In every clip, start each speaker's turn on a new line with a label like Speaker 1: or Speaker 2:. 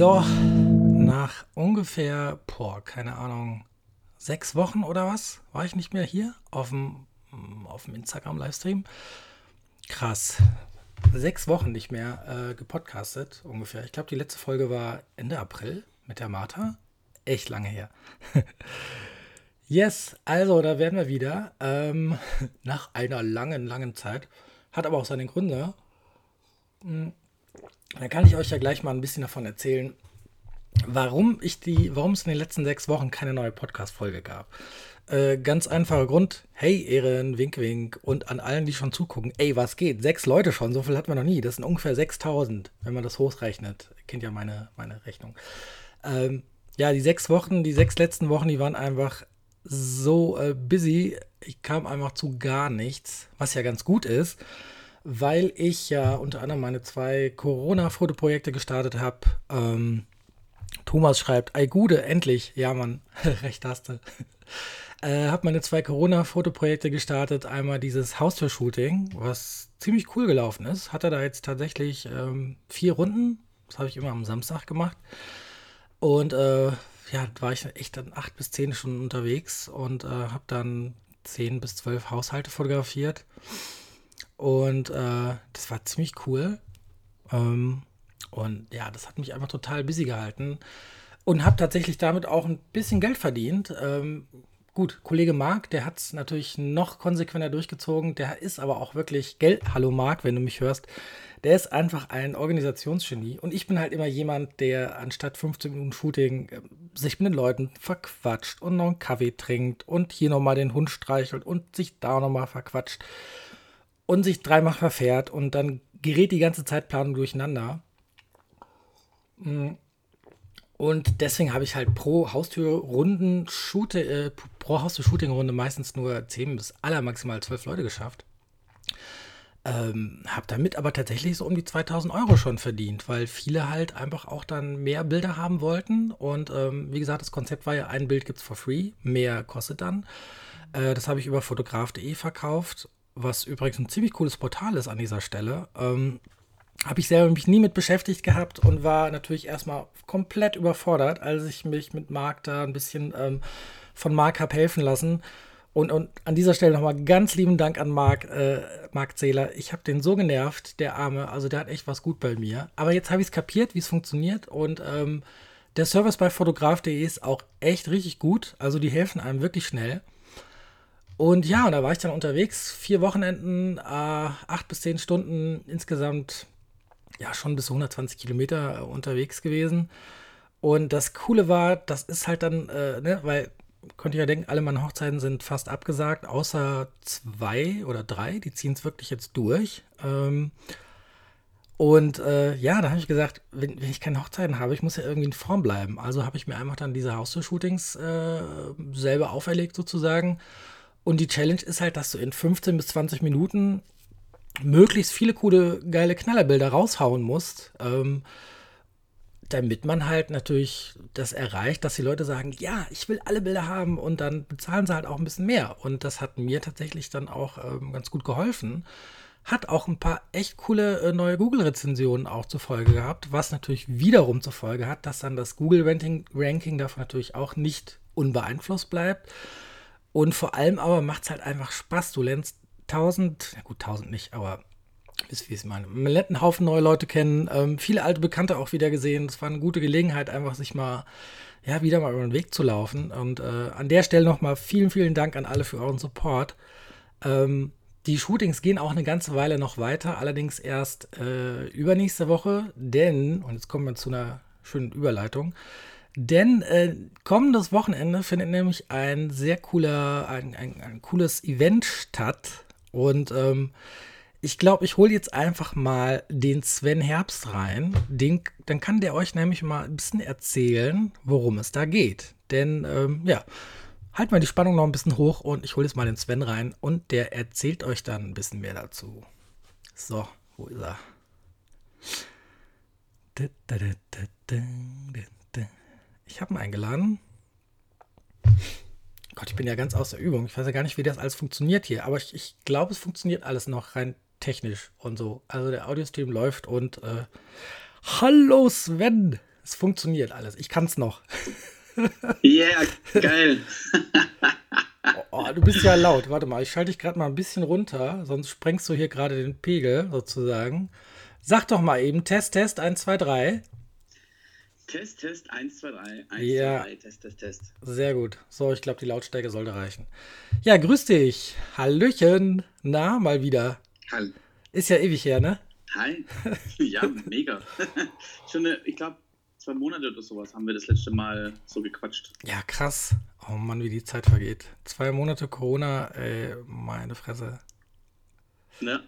Speaker 1: So, nach ungefähr, boah, keine Ahnung, sechs Wochen oder was, war ich nicht mehr hier auf dem, auf dem Instagram-Livestream. Krass. Sechs Wochen nicht mehr äh, gepodcastet, ungefähr. Ich glaube, die letzte Folge war Ende April mit der Martha. Echt lange her. yes, also da werden wir wieder. Ähm, nach einer langen, langen Zeit. Hat aber auch seine Gründe. Hm, dann kann ich euch ja gleich mal ein bisschen davon erzählen, warum ich die, warum es in den letzten sechs Wochen keine neue Podcast-Folge gab. Äh, ganz einfacher Grund. Hey, Ehren, wink, wink. Und an allen, die schon zugucken. Ey, was geht? Sechs Leute schon, so viel hatten wir noch nie. Das sind ungefähr 6000, wenn man das hochrechnet. Kennt ja meine, meine Rechnung. Ähm, ja, die sechs Wochen, die sechs letzten Wochen, die waren einfach so äh, busy. Ich kam einfach zu gar nichts, was ja ganz gut ist weil ich ja unter anderem meine zwei Corona-Fotoprojekte gestartet habe. Ähm, Thomas schreibt, ei Gude, endlich. Ja, Mann, recht hast du. äh, habe meine zwei Corona-Fotoprojekte gestartet. Einmal dieses Haustür-Shooting, was ziemlich cool gelaufen ist. Hatte da jetzt tatsächlich ähm, vier Runden. Das habe ich immer am Samstag gemacht. Und äh, ja, war ich echt dann acht bis zehn Stunden unterwegs und äh, habe dann zehn bis zwölf Haushalte fotografiert. Und äh, das war ziemlich cool. Ähm, und ja, das hat mich einfach total busy gehalten. Und habe tatsächlich damit auch ein bisschen Geld verdient. Ähm, gut, Kollege Marc, der hat es natürlich noch konsequenter durchgezogen. Der ist aber auch wirklich Geld. Hallo Marc, wenn du mich hörst. Der ist einfach ein Organisationsgenie. Und ich bin halt immer jemand, der anstatt 15 Minuten Shooting äh, sich mit den Leuten verquatscht und noch einen Kaffee trinkt und hier nochmal den Hund streichelt und sich da nochmal verquatscht und sich dreimal verfährt und dann gerät die ganze Zeitplanung durcheinander. Mm. Und deswegen habe ich halt pro Haustürrunden Shoote, äh, pro Haustür-Shooting-Runde meistens nur 10 bis aller maximal 12 Leute geschafft. Ähm, habe damit aber tatsächlich so um die 2000 Euro schon verdient, weil viele halt einfach auch dann mehr Bilder haben wollten. Und ähm, wie gesagt, das Konzept war ja, ein Bild gibt es for free, mehr kostet dann. Äh, das habe ich über fotograf.de verkauft was übrigens ein ziemlich cooles Portal ist an dieser Stelle. Ähm, habe ich selber mich nie mit beschäftigt gehabt und war natürlich erstmal komplett überfordert, als ich mich mit Marc da ein bisschen ähm, von Marc habe helfen lassen. Und, und an dieser Stelle nochmal ganz lieben Dank an Marc, äh, Marc Zähler. Ich habe den so genervt, der Arme. Also der hat echt was gut bei mir. Aber jetzt habe ich es kapiert, wie es funktioniert. Und ähm, der Service bei fotograf.de ist auch echt richtig gut. Also die helfen einem wirklich schnell. Und ja, da war ich dann unterwegs, vier Wochenenden, äh, acht bis zehn Stunden insgesamt, ja, schon bis 120 Kilometer äh, unterwegs gewesen. Und das Coole war, das ist halt dann, äh, ne, weil, konnte ich ja denken, alle meine Hochzeiten sind fast abgesagt, außer zwei oder drei, die ziehen es wirklich jetzt durch. Ähm, und äh, ja, da habe ich gesagt, wenn, wenn, ich keine Hochzeiten habe, ich muss ja irgendwie in Form bleiben. Also habe ich mir einfach dann diese Haustür-Shootings äh, selber auferlegt sozusagen und die Challenge ist halt, dass du in 15 bis 20 Minuten möglichst viele coole, geile Knallerbilder raushauen musst, ähm, damit man halt natürlich das erreicht, dass die Leute sagen, ja, ich will alle Bilder haben und dann bezahlen sie halt auch ein bisschen mehr. Und das hat mir tatsächlich dann auch ähm, ganz gut geholfen. Hat auch ein paar echt coole äh, neue Google-Rezensionen auch zur Folge gehabt, was natürlich wiederum zur Folge hat, dass dann das Google-Ranking davon natürlich auch nicht unbeeinflusst bleibt. Und vor allem aber macht es halt einfach Spaß. Du lernst tausend, ja gut, tausend nicht, aber wisst wie ich es meine. Man lernt einen Haufen neue Leute kennen, ähm, viele alte Bekannte auch wieder gesehen. Es war eine gute Gelegenheit, einfach sich mal, ja, wieder mal über den Weg zu laufen. Und äh, an der Stelle nochmal vielen, vielen Dank an alle für euren Support. Ähm, die Shootings gehen auch eine ganze Weile noch weiter, allerdings erst äh, übernächste Woche, denn, und jetzt kommen wir zu einer schönen Überleitung, denn äh, kommendes Wochenende findet nämlich ein sehr cooler, ein, ein, ein cooles Event statt. Und ähm, ich glaube, ich hole jetzt einfach mal den Sven Herbst rein. Den, dann kann der euch nämlich mal ein bisschen erzählen, worum es da geht. Denn, ähm, ja, halt mal die Spannung noch ein bisschen hoch und ich hole jetzt mal den Sven rein und der erzählt euch dann ein bisschen mehr dazu. So, wo ist er? Da, da, da, ich habe ihn eingeladen. Gott, ich bin ja ganz aus der Übung. Ich weiß ja gar nicht, wie das alles funktioniert hier. Aber ich, ich glaube, es funktioniert alles noch rein technisch und so. Also der Audiostream läuft und äh, Hallo Sven! Es funktioniert alles. Ich kann es noch.
Speaker 2: Yeah, geil.
Speaker 1: oh, du bist ja laut. Warte mal, ich schalte dich gerade mal ein bisschen runter, sonst sprengst du hier gerade den Pegel sozusagen. Sag doch mal eben Test, Test, 1, 2, 3.
Speaker 2: Test, Test, 1, 2, 3. 1,
Speaker 1: Ja.
Speaker 2: 2, 3, Test, Test, Test.
Speaker 1: Sehr gut. So, ich glaube, die Lautstärke sollte reichen. Ja, grüß dich. Hallöchen. Na, mal wieder.
Speaker 2: Hi.
Speaker 1: Ist ja ewig her, ne?
Speaker 2: Hi. Ja, mega. Schon, eine, ich glaube, zwei Monate oder sowas haben wir das letzte Mal so gequatscht.
Speaker 1: Ja, krass. Oh Mann, wie die Zeit vergeht. Zwei Monate Corona, ey, meine Fresse.
Speaker 2: Ne?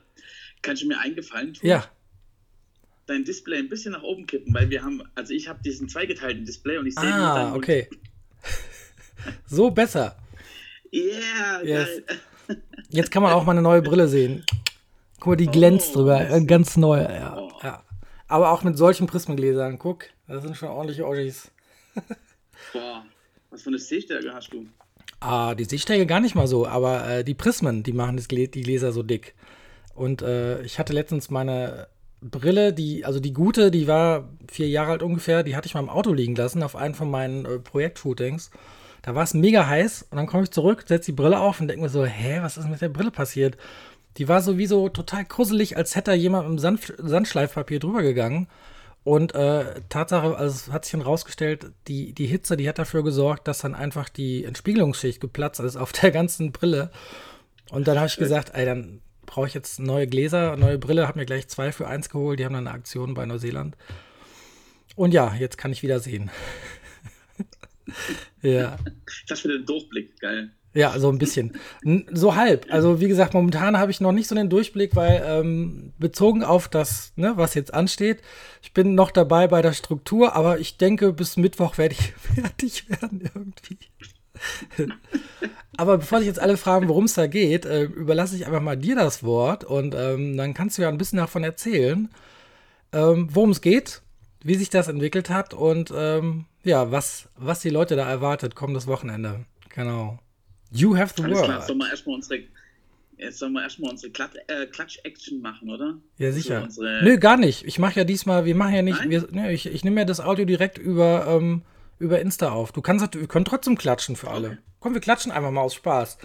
Speaker 2: Kannst du mir eingefallen tun?
Speaker 1: Ja,
Speaker 2: Dein Display ein bisschen nach oben kippen, weil wir haben, also ich habe diesen zweigeteilten Display und ich sehe
Speaker 1: ah,
Speaker 2: Mund.
Speaker 1: okay. So besser.
Speaker 2: Yeah,
Speaker 1: Yes.
Speaker 2: geil.
Speaker 1: Jetzt kann man auch mal eine neue Brille sehen. Guck mal, die glänzt
Speaker 2: Oh,
Speaker 1: drüber.
Speaker 2: das-
Speaker 1: Äh, Ganz neu. Ja,
Speaker 2: Oh.
Speaker 1: ja. Aber auch mit solchen Prismengläsern. Guck, das sind schon ordentliche Orgis.
Speaker 2: Boah, was für eine Sehstärke hast du?
Speaker 1: Ah, die Sehstärke gar nicht mal so, aber äh, die Prismen, die machen das Glä die Gläser so dick. Und äh, ich hatte letztens meine Brille, die, also die gute, die war vier Jahre alt ungefähr, die hatte ich mal im Auto liegen lassen auf einem von meinen äh, Projektshootings. Da war es mega heiß und dann komme ich zurück, setze die Brille auf und denke mir so, hä, was ist mit der Brille passiert? Die war sowieso total kruselig, als hätte da jemand mit dem Sand Sandschleifpapier drüber gegangen. Und äh, Tatsache, also es hat sich dann rausgestellt, die, die Hitze, die hat dafür gesorgt, dass dann einfach die Entspiegelungsschicht geplatzt ist auf der ganzen Brille. Und dann habe ich gesagt, ey, dann brauche ich jetzt neue Gläser, neue Brille, habe mir gleich zwei für eins geholt. Die haben dann eine Aktion bei Neuseeland. Und ja, jetzt kann ich wieder sehen. ja.
Speaker 2: Das für den Durchblick, geil.
Speaker 1: Ja, so ein bisschen. So halb. Also wie gesagt, momentan habe ich noch nicht so den Durchblick, weil ähm, bezogen auf das, ne, was jetzt ansteht, ich bin noch dabei bei der Struktur, aber ich denke, bis Mittwoch werde ich fertig werden irgendwie. aber bevor sich jetzt alle fragen, worum es da geht, äh, überlasse ich einfach mal dir das Wort und ähm, dann kannst du ja ein bisschen davon erzählen, ähm, worum es geht, wie sich das entwickelt hat und ähm, ja, was, was die Leute da erwartet, kommendes Wochenende. Genau. You have the
Speaker 2: Alles klar,
Speaker 1: word.
Speaker 2: sollen wir erstmal unsere, jetzt sollen wir erstmal unsere Klat äh, Klatsch-Action machen, oder?
Speaker 1: Ja,
Speaker 2: So
Speaker 1: sicher. Nö, gar nicht. Ich mache ja diesmal, wir machen ja nicht, wir, ne, ich, ich nehme ja das Audio direkt über, ähm, über Insta auf. Du kannst, wir können trotzdem klatschen für alle.
Speaker 2: Okay.
Speaker 1: Komm, wir klatschen einfach mal aus Spaß.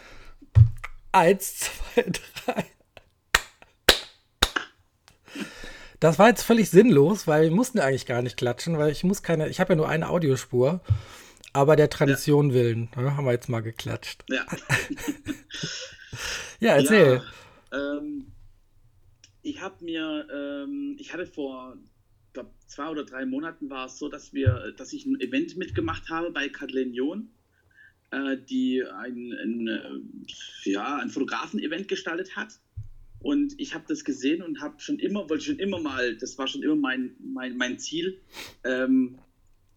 Speaker 1: Eins, zwei, drei. Das war jetzt völlig sinnlos, weil wir mussten eigentlich gar nicht klatschen, weil ich muss keine, ich habe ja nur eine Audiospur. Aber der Tradition willen, ne, haben wir jetzt mal geklatscht.
Speaker 2: Ja.
Speaker 1: Ja, erzähl.
Speaker 2: Ja, ähm, ich habe mir, ähm, ich hatte vor, glaube zwei oder drei Monaten war es so, dass wir, dass ich ein Event mitgemacht habe bei Kathleen John, äh, die ein, ein, äh, ja, ein Fotografen-Event gestaltet hat. Und ich habe das gesehen und habe schon immer, wollte schon immer mal, das war schon immer mein, mein, mein Ziel, ähm,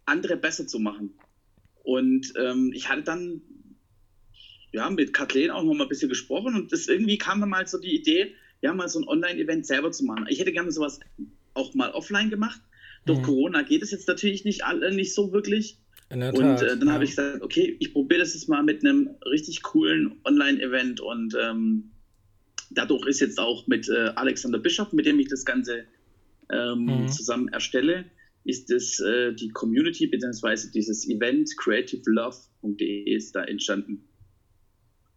Speaker 2: andere besser zu machen. Und ähm, ich hatte dann ja, mit Kathleen auch noch mal ein bisschen gesprochen und das irgendwie kam dann mal so die Idee, ja, mal so ein Online-Event selber zu machen. Ich hätte gerne sowas auch mal offline gemacht. Durch
Speaker 1: Mhm.
Speaker 2: Corona geht es jetzt natürlich nicht, alle, nicht so wirklich. Und
Speaker 1: Tat,
Speaker 2: äh, dann
Speaker 1: ja.
Speaker 2: habe ich gesagt, okay, ich probiere das jetzt mal mit einem richtig coolen Online-Event und ähm, dadurch ist jetzt auch mit äh, Alexander Bischof, mit dem ich das Ganze ähm,
Speaker 1: Mhm.
Speaker 2: zusammen erstelle, ist es äh, die Community beziehungsweise dieses Event creativelove.de ist da entstanden.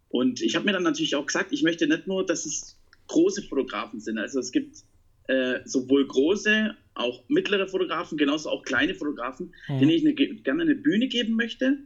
Speaker 2: Und ich habe mir dann natürlich auch gesagt, ich möchte nicht nur, dass es große Fotografen sind. Also es gibt äh, sowohl große, auch mittlere Fotografen, genauso auch kleine Fotografen,
Speaker 1: Mhm.
Speaker 2: denen ich eine, gerne eine Bühne geben möchte.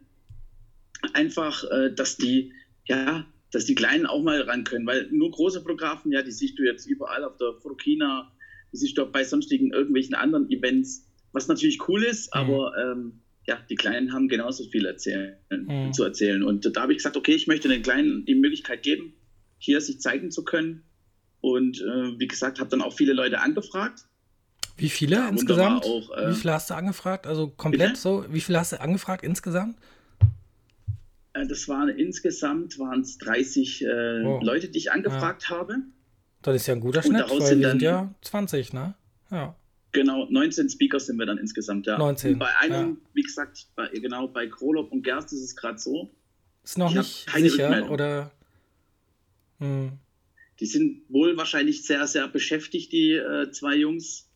Speaker 2: Einfach, äh, dass die, ja, dass die Kleinen auch mal ran können, weil nur große Fotografen, ja, die siehst du jetzt überall auf der Fotokina, die siehst du auch bei sonstigen irgendwelchen anderen Events, was natürlich cool ist,
Speaker 1: Mhm.
Speaker 2: aber ähm, ja, die Kleinen haben genauso viel erzählen,
Speaker 1: Mhm.
Speaker 2: zu erzählen. Und da habe ich gesagt, okay, ich möchte den Kleinen die Möglichkeit geben, hier sich zeigen zu können. Und äh, wie gesagt, habe dann auch viele Leute angefragt.
Speaker 1: Wie viele
Speaker 2: Ja,
Speaker 1: insgesamt?
Speaker 2: auch, äh,
Speaker 1: wie viele hast du angefragt? Also komplett
Speaker 2: bitte?
Speaker 1: so? Wie viele hast du angefragt insgesamt?
Speaker 2: Äh, das waren insgesamt waren es 30 äh,
Speaker 1: Oh.
Speaker 2: Leute, die ich angefragt habe.
Speaker 1: Das ist ja ein guter
Speaker 2: Und
Speaker 1: Schnitt,
Speaker 2: daraus
Speaker 1: weil
Speaker 2: sind
Speaker 1: wir sind
Speaker 2: dann-
Speaker 1: ja 20, ne? Ja.
Speaker 2: Genau, 19 Speaker sind wir dann insgesamt, ja.
Speaker 1: 19,
Speaker 2: Und bei einem,
Speaker 1: ja.
Speaker 2: wie gesagt, bei, genau, bei Krolop und Gerst ist es gerade so,
Speaker 1: Ist noch nicht sicher, oder? Hm.
Speaker 2: Die sind wohl wahrscheinlich sehr, sehr beschäftigt, die äh, zwei Jungs.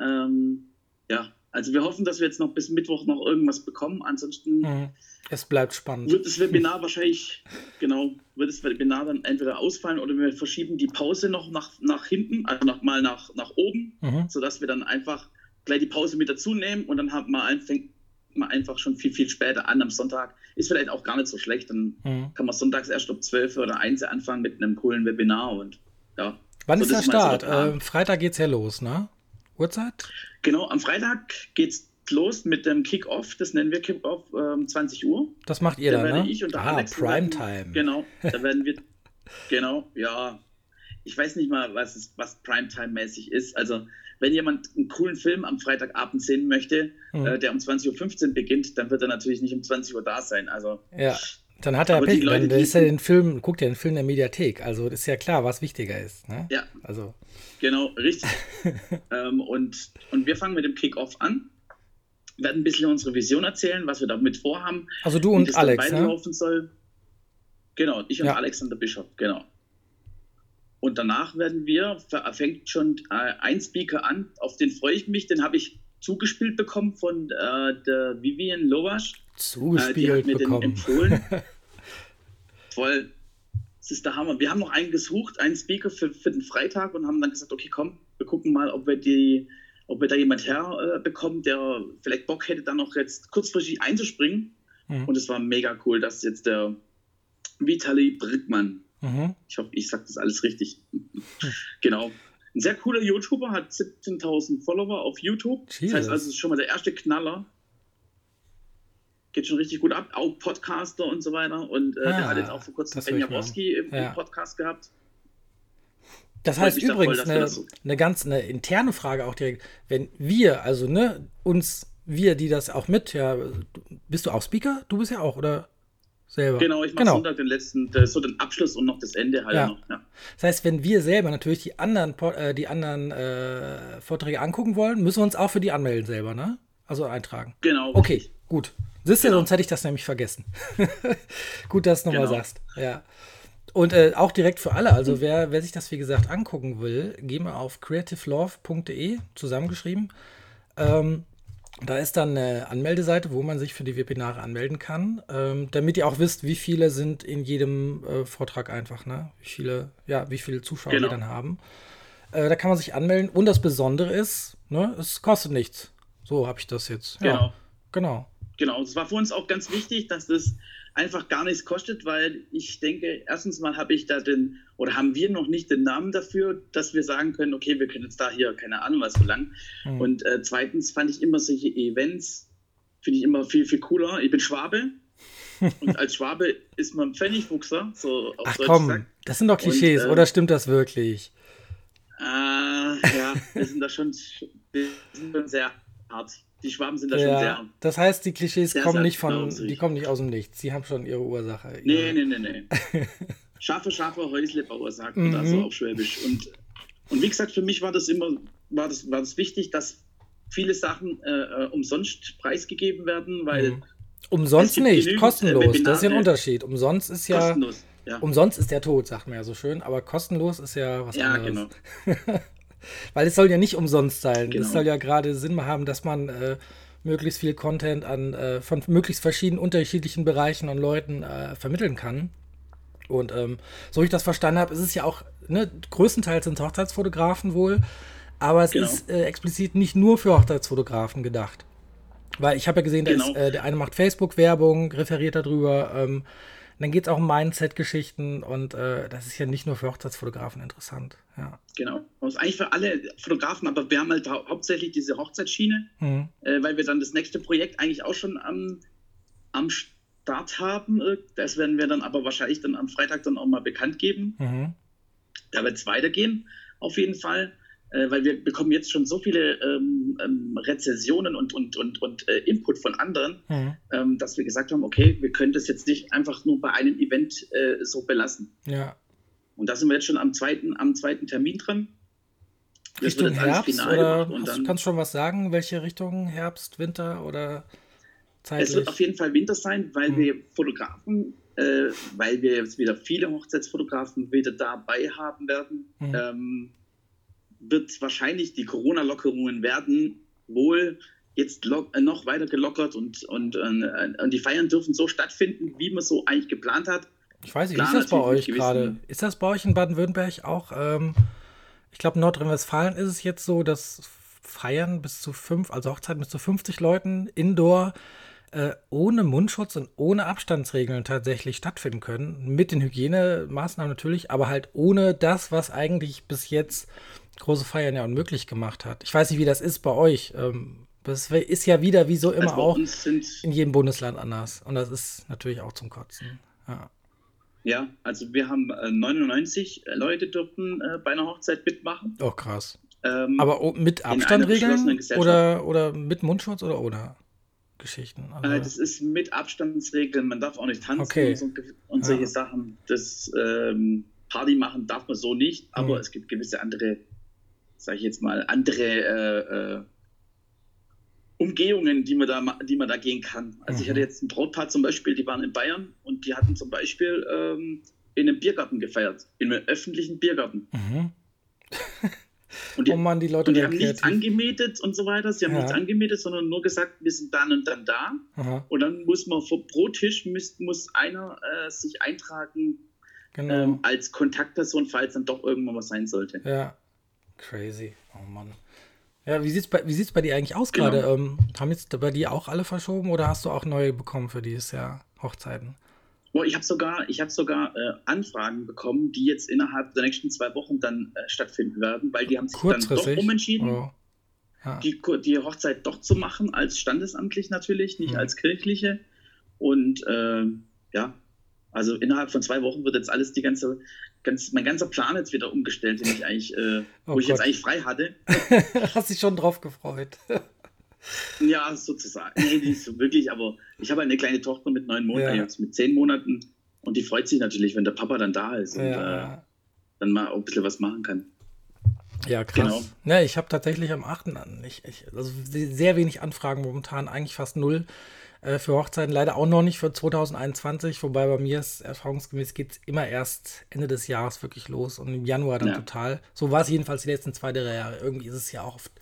Speaker 2: Ähm, ja, Also wir hoffen, dass wir jetzt noch bis Mittwoch noch irgendwas bekommen. Ansonsten
Speaker 1: Mhm. Es bleibt spannend.
Speaker 2: wird das Webinar wahrscheinlich, genau, wird das Webinar dann entweder ausfallen oder wir verschieben die Pause noch nach, nach hinten, also noch mal nach, nach oben,
Speaker 1: Mhm.
Speaker 2: sodass wir dann einfach gleich die Pause mit dazu nehmen und dann haben wir ein, fängt man einfach schon viel, viel später an am Sonntag. Ist vielleicht auch gar nicht so schlecht. Dann
Speaker 1: Mhm.
Speaker 2: kann man sonntags erst um 12 oder 1 anfangen mit einem coolen Webinar und ja.
Speaker 1: Wann
Speaker 2: So,
Speaker 1: ist der
Speaker 2: mal so
Speaker 1: Start?
Speaker 2: der.
Speaker 1: Ähm, Freitag geht's ja los, ne? Uhrzeit?
Speaker 2: Genau, am Freitag geht's los mit dem Kick-Off, das nennen wir Kick-Off, ähm, 20 Uhr.
Speaker 1: Das macht ihr
Speaker 2: Da
Speaker 1: dann, ne?
Speaker 2: ich und der
Speaker 1: ah,
Speaker 2: Alex
Speaker 1: Primetime.
Speaker 2: Genau, da werden wir, genau, ja. Ich weiß nicht mal, was, es, was Primetime-mäßig ist. Also, wenn jemand einen coolen Film am Freitagabend sehen möchte,
Speaker 1: Mhm.
Speaker 2: äh, der um 20.15 Uhr beginnt, dann wird er natürlich nicht um 20 Uhr da sein. Also,
Speaker 1: Ja. Dann hat er
Speaker 2: Aber die
Speaker 1: Pech,
Speaker 2: Leute,
Speaker 1: dann, ist er den Film, guckt ja den Film in der Mediathek. Also ist ja klar, was wichtiger ist. Ne?
Speaker 2: ja,
Speaker 1: Also,
Speaker 2: genau, richtig. ähm, und, und wir fangen mit dem Kick-Off an, werden ein bisschen unsere Vision erzählen, was wir damit vorhaben,
Speaker 1: also du und Alex, ne?
Speaker 2: weiterlaufen soll. Genau, ich und
Speaker 1: Ja.
Speaker 2: Alexander Bischof, genau. Und danach werden wir, fängt schon äh, ein Speaker an, auf den freue ich mich, den habe ich zugespielt bekommen von äh, der Vivian Lowasch. Äh, die
Speaker 1: Zugespielt
Speaker 2: hat mir den
Speaker 1: bekommen.
Speaker 2: empfohlen. Voll. Das ist der Hammer. Wir haben noch einen gesucht, einen Speaker für, für den Freitag und haben dann gesagt, okay, komm, wir gucken mal, ob wir die, ob wir da jemand herbekommen, der vielleicht Bock hätte, dann noch jetzt kurzfristig einzuspringen.
Speaker 1: Mhm.
Speaker 2: Und es war mega cool, dass jetzt der Vitali Brickmann,
Speaker 1: Mhm.
Speaker 2: ich hoffe, ich sage das alles richtig. genau. Ein sehr cooler YouTuber, hat 17.000 Follower auf YouTube. Das heißt
Speaker 1: Jesus.
Speaker 2: also, es ist schon mal der erste Knaller. Geht schon richtig gut ab. Auch Podcaster und so weiter. Und äh,
Speaker 1: Ah,
Speaker 2: der hat jetzt auch vor kurzem Ben Jaworski im,
Speaker 1: Ja.
Speaker 2: im Podcast gehabt.
Speaker 1: Das heißt übrigens
Speaker 2: voll,
Speaker 1: eine,
Speaker 2: so-
Speaker 1: eine ganz eine interne Frage auch direkt. Wenn wir, also ne, uns, wir, die das auch mit, ja, bist du auch Speaker? Du bist ja auch, oder? Selber.
Speaker 2: Genau, ich mache
Speaker 1: genau.
Speaker 2: Sonntag den letzten, der- so den Abschluss und noch das Ende halt
Speaker 1: Ja.
Speaker 2: noch. Ja.
Speaker 1: Das heißt, wenn wir selber natürlich die anderen, äh, die anderen äh, Vorträge angucken wollen, müssen wir uns auch für die anmelden selber, ne? Also eintragen.
Speaker 2: Genau.
Speaker 1: Okay,
Speaker 2: richtig.
Speaker 1: gut. Siehst du,
Speaker 2: Genau.
Speaker 1: sonst hätte ich das nämlich vergessen. gut, dass du nochmal
Speaker 2: Genau.
Speaker 1: sagst. Ja. Und äh, auch direkt für alle, also wer, wer sich das wie gesagt angucken will, geh mal auf creativelove.de, zusammengeschrieben. Ähm, da ist dann eine Anmeldeseite, wo man sich für die Webinare anmelden kann, ähm, damit ihr auch wisst, wie viele sind in jedem äh, Vortrag einfach, ne? Wie viele, ja, wie viele Zuschauer
Speaker 2: Genau.
Speaker 1: wir dann haben. Äh, da kann man sich anmelden. Und das Besondere ist, ne, es kostet nichts. So habe ich das jetzt. Ja,
Speaker 2: Genau.
Speaker 1: genau.
Speaker 2: Genau, es war für uns auch ganz wichtig, dass das einfach gar nichts kostet, weil ich denke, erstens mal habe ich da den, oder haben wir noch nicht den Namen dafür, dass wir sagen können, okay, wir können jetzt da hier, keine Ahnung, was verlangen.
Speaker 1: Hm.
Speaker 2: Und äh, zweitens fand ich immer solche Events, finde ich immer viel, viel cooler. Ich bin Schwabe und als Schwabe ist man Pfennigfuchser, so auf
Speaker 1: Ach
Speaker 2: Deutsch
Speaker 1: komm,
Speaker 2: gesagt.
Speaker 1: das sind doch Klischees,
Speaker 2: äh,
Speaker 1: oder stimmt das wirklich?
Speaker 2: Ah, ja, wir sind da schon, wir sind schon sehr hart. Die Schwaben sind da schon
Speaker 1: Ja,
Speaker 2: sehr.
Speaker 1: das heißt, die Klischees kommen nicht von, die kommen nicht aus dem Nichts. Sie haben schon ihre Ursache.
Speaker 2: Nee,
Speaker 1: ihre-
Speaker 2: nee, nee, nee. Scharfe, scharfe Häuslebauer sagt man da
Speaker 1: Mhm.
Speaker 2: so auf Schwäbisch. Und, und wie gesagt, für mich war das immer, war das, war das wichtig, dass viele Sachen äh, äh, umsonst preisgegeben werden, weil
Speaker 1: Mhm. Umsonst nicht,
Speaker 2: genügend,
Speaker 1: kostenlos.
Speaker 2: äh,
Speaker 1: das ist ja ein
Speaker 2: Webinare.
Speaker 1: Unterschied. Umsonst ist ja,
Speaker 2: kostenlos. Ja,
Speaker 1: umsonst ist der Tod, sagt man ja so schön, aber kostenlos ist ja was
Speaker 2: ja
Speaker 1: anderes.
Speaker 2: genau.
Speaker 1: Weil es soll ja nicht umsonst sein.
Speaker 2: Genau.
Speaker 1: Es soll ja gerade Sinn haben, dass man äh, möglichst viel Content an äh, von möglichst verschiedenen unterschiedlichen Bereichen und Leuten äh, vermitteln kann. Und ähm, so wie ich das verstanden habe, ist es ja auch, ne, größtenteils sind es Hochzeitsfotografen wohl, aber es
Speaker 2: Genau.
Speaker 1: ist äh, explizit nicht nur für Hochzeitsfotografen gedacht. Weil ich habe ja gesehen,
Speaker 2: Genau.
Speaker 1: ist, äh, der eine macht Facebook-Werbung, referiert darüber, ähm, dann geht es auch um Mindset-Geschichten und äh, das ist ja nicht nur für Hochzeitsfotografen interessant. Ja.
Speaker 2: Genau. Das ist eigentlich für alle Fotografen, aber wir haben halt hau hauptsächlich diese Hochzeitsschiene,
Speaker 1: Mhm.
Speaker 2: äh, weil wir dann das nächste Projekt eigentlich auch schon am, am Start haben. Äh, Das werden wir dann aber wahrscheinlich dann am Freitag dann auch mal bekannt geben.
Speaker 1: Mhm.
Speaker 2: Da wird es weitergehen, auf jeden Fall, äh, weil wir bekommen jetzt schon so viele ähm, ähm, Rezessionen und, und, und, und äh, Input von anderen,
Speaker 1: Mhm.
Speaker 2: ähm, dass wir gesagt haben, okay, wir können das jetzt nicht einfach nur bei einem Event äh, so belassen.
Speaker 1: Ja.
Speaker 2: Und da sind wir jetzt schon am zweiten, am zweiten Termin dran. Das
Speaker 1: Richtung Herbst oder hast,
Speaker 2: dann,
Speaker 1: kannst du schon was sagen, welche Richtung? Herbst, Winter oder
Speaker 2: es
Speaker 1: zeitlich?
Speaker 2: wird auf jeden Fall Winter sein, weil
Speaker 1: Mhm.
Speaker 2: wir Fotografen, äh, weil wir jetzt wieder viele Hochzeitsfotografen wieder dabei haben werden,
Speaker 1: Mhm.
Speaker 2: ähm, wird wahrscheinlich die Corona-Lockerungen werden wohl jetzt äh, noch weiter gelockert und, und, und, äh, und die Feiern dürfen so stattfinden, wie man so eigentlich geplant hat.
Speaker 1: Ich weiß nicht, Klar, ist das bei euch gerade? Ist das bei euch in Baden-Württemberg auch? Ähm, ich glaube, in Nordrhein-Westfalen ist es jetzt so, dass Feiern bis zu fünf, also Hochzeiten bis zu 50 Leuten indoor äh, ohne Mundschutz und ohne Abstandsregeln tatsächlich stattfinden können. Mit den Hygienemaßnahmen natürlich, aber halt ohne das, was eigentlich bis jetzt große Feiern ja unmöglich gemacht hat. Ich weiß nicht, wie das ist bei euch. Ähm, das ist ja wieder, wie so immer also auch, in jedem Bundesland anders. Und das ist natürlich auch zum Kotzen. Ja.
Speaker 2: Ja, also wir haben äh, 99 Leute dürfen äh, bei einer Hochzeit mitmachen.
Speaker 1: Oh, krass. Ähm, Aber mit Abstandregeln oder, oder mit Mundschutz oder ohne Geschichten?
Speaker 2: Also äh, das ist mit Abstandsregeln. Man darf auch nicht tanzen okay. und, so, und ja. solche Sachen. Das ähm, Party machen darf man so nicht, aber mhm. es gibt gewisse andere, sage ich jetzt mal, andere äh, äh, Umgehungen, die man da, die man da gehen kann. Also mhm. ich hatte jetzt ein Brautpaar zum Beispiel, die waren in Bayern und die hatten zum Beispiel ähm, in einem Biergarten gefeiert, in einem öffentlichen Biergarten. Mhm. Und die, oh Mann, die Leute und die haben kreativ. nichts angemietet und so weiter. Sie haben ja. nichts angemietet, sondern nur gesagt, wir sind dann und dann da. Aha. Und dann muss man vor, pro Tisch muss, muss einer äh, sich eintragen genau. ähm, als Kontaktperson, falls dann doch irgendwann was sein sollte.
Speaker 1: Ja, crazy. Oh Mann. Ja, wie sieht es bei, bei dir eigentlich aus genau. gerade? Ähm, haben jetzt bei dir auch alle verschoben oder hast du auch neue bekommen für dieses Jahr Hochzeiten?
Speaker 2: Oh, ich habe sogar, ich hab sogar äh, Anfragen bekommen, die jetzt innerhalb der nächsten zwei Wochen dann äh, stattfinden werden, weil die haben sich dann doch umentschieden, oh. ja. die, die Hochzeit doch zu machen, als standesamtlich natürlich, nicht mhm. als kirchliche. Und äh, ja, also innerhalb von zwei Wochen wird jetzt alles die ganze ganz, mein ganzer Plan jetzt wieder umgestellt, den ich eigentlich, äh, oh wo Gott. ich jetzt eigentlich frei hatte.
Speaker 1: Hast dich schon drauf gefreut.
Speaker 2: ja, sozusagen. Nee, nicht so wirklich, aber ich habe eine kleine Tochter mit neun Monaten, ja. jetzt mit zehn Monaten und die freut sich natürlich, wenn der Papa dann da ist und ja. äh, dann mal auch ein bisschen was machen kann.
Speaker 1: Ja, krass. Genau. Ja, ich habe tatsächlich am 8. Ich, ich, also sehr wenig Anfragen momentan, eigentlich fast null. Äh, für Hochzeiten leider auch noch nicht für 2021, wobei bei mir ist erfahrungsgemäß geht es immer erst Ende des Jahres wirklich los und im Januar dann ja. total. So war es jedenfalls die letzten zwei, drei Jahre. Irgendwie ist es ja auch oft,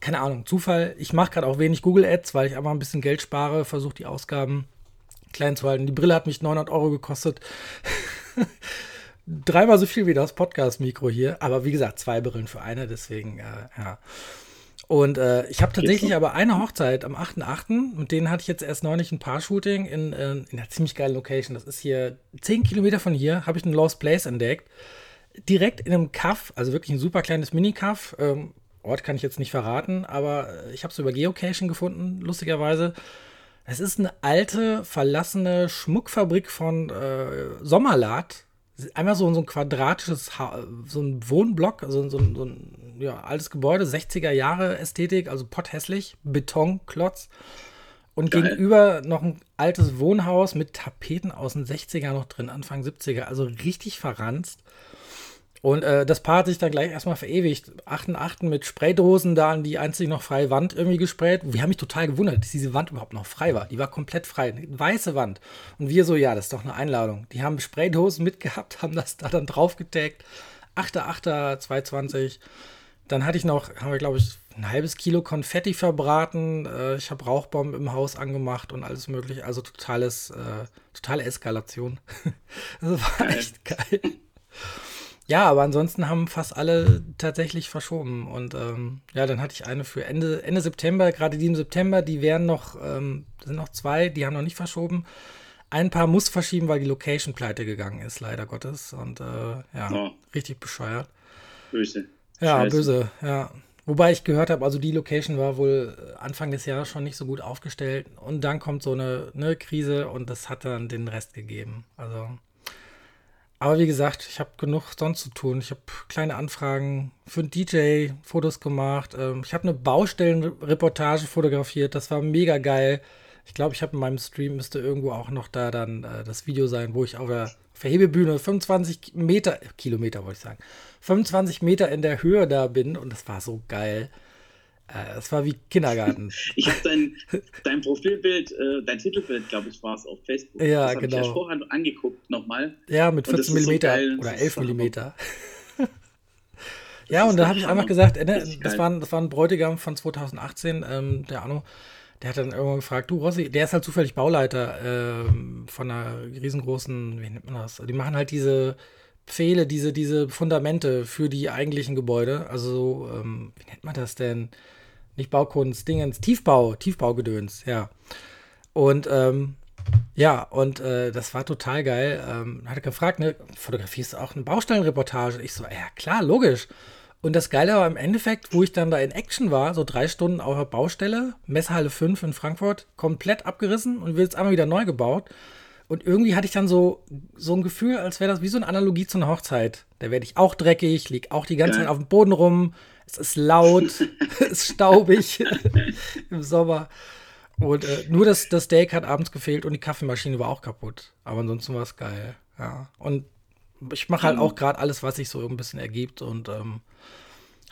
Speaker 1: keine Ahnung, Zufall. Ich mache gerade auch wenig Google Ads, weil ich einfach ein bisschen Geld spare, versuche die Ausgaben klein zu halten. Die Brille hat mich 900 Euro gekostet. Dreimal so viel wie das Podcast-Mikro hier. Aber wie gesagt, zwei Brillen für eine, deswegen, äh, ja. Und äh, ich habe tatsächlich aber eine Hochzeit am 8.8. Mit denen hatte ich jetzt erst neulich ein Paar-Shooting in, äh, in einer ziemlich geilen Location. Das ist hier 10 Kilometer von hier, habe ich einen Lost Place entdeckt. Direkt in einem Kaff, also wirklich ein super kleines Mini-Kaff. Ähm, Ort kann ich jetzt nicht verraten, aber äh, ich habe es über Geocaching gefunden, lustigerweise. Es ist eine alte, verlassene Schmuckfabrik von äh, Sommerlad einmal so, so ein quadratisches, ha so ein Wohnblock, also so, so ein ja, altes Gebäude, 60er Jahre Ästhetik, also potthässlich, Betonklotz. Und Geil. gegenüber noch ein altes Wohnhaus mit Tapeten aus den 60er noch drin, Anfang 70er, also richtig verranzt. Und äh, das Paar hat sich dann gleich erstmal verewigt. 8 mit Spraydosen da an die einzig noch freie Wand irgendwie gesprayt. Wir haben mich total gewundert, dass diese Wand überhaupt noch frei war. Die war komplett frei. Eine weiße Wand. Und wir so, ja, das ist doch eine Einladung. Die haben Spraydosen mitgehabt, haben das da dann drauf getaggt. 8.8.220. Dann hatte ich noch, haben wir glaube ich ein halbes Kilo Konfetti verbraten. Äh, ich habe Rauchbomben im Haus angemacht und alles mögliche. Also totales, äh, totale Eskalation. das war echt geil. Ja, aber ansonsten haben fast alle tatsächlich verschoben. Und ähm, ja, dann hatte ich eine für Ende, Ende September, gerade die im September, die wären noch, ähm, sind noch zwei, die haben noch nicht verschoben. Ein paar muss verschieben, weil die Location pleite gegangen ist, leider Gottes. Und äh, ja, oh. richtig bescheuert.
Speaker 2: Böse.
Speaker 1: Ja, Scheiße. böse, ja. Wobei ich gehört habe, also die Location war wohl Anfang des Jahres schon nicht so gut aufgestellt. Und dann kommt so eine, eine Krise und das hat dann den Rest gegeben. Also aber wie gesagt, ich habe genug sonst zu tun. Ich habe kleine Anfragen für einen DJ, Fotos gemacht. Ähm, ich habe eine Baustellenreportage fotografiert. Das war mega geil. Ich glaube, ich habe in meinem Stream müsste irgendwo auch noch da dann äh, das Video sein, wo ich auf der, auf der Hebebühne 25 Meter, Kilometer wollte ich sagen, 25 Meter in der Höhe da bin und das war so geil. Äh, es war wie Kindergarten.
Speaker 2: ich habe dein, dein Profilbild, äh, dein Titelbild, glaube ich, war es auf Facebook.
Speaker 1: Ja,
Speaker 2: das
Speaker 1: genau. Ich
Speaker 2: ja vorher angeguckt nochmal.
Speaker 1: Ja, mit 14 mm so oder 11 mm. ja, und da habe ich einfach gesagt, äh, ne, das, war, das war ein Bräutigam von 2018, ähm, der Arno, der hat dann irgendwann gefragt, du Rossi, der ist halt zufällig Bauleiter äh, von einer riesengroßen, wie nennt man das? Die machen halt diese Pfähle, diese, diese Fundamente für die eigentlichen Gebäude. Also, ähm, wie nennt man das denn? Nicht Baukunst, Dingens, Tiefbau, Tiefbaugedöns, ja. Und ähm, ja, und äh, das war total geil. Ähm, hat er gefragt, ne, fotografierst du auch eine Baustellenreportage? Ich so, ja klar, logisch. Und das Geile war im Endeffekt, wo ich dann da in Action war, so drei Stunden auf der Baustelle, Messehalle 5 in Frankfurt, komplett abgerissen und wird jetzt einmal wieder neu gebaut. Und irgendwie hatte ich dann so, so ein Gefühl, als wäre das wie so eine Analogie zu einer Hochzeit. Da werde ich auch dreckig, lieg auch die ganze ja. Zeit auf dem Boden rum, es ist laut, es ist staubig im Sommer. Und äh, nur das, das Steak hat abends gefehlt und die Kaffeemaschine war auch kaputt. Aber ansonsten war es geil. Ja. Und ich mache halt mhm. auch gerade alles, was sich so ein bisschen ergibt und ähm,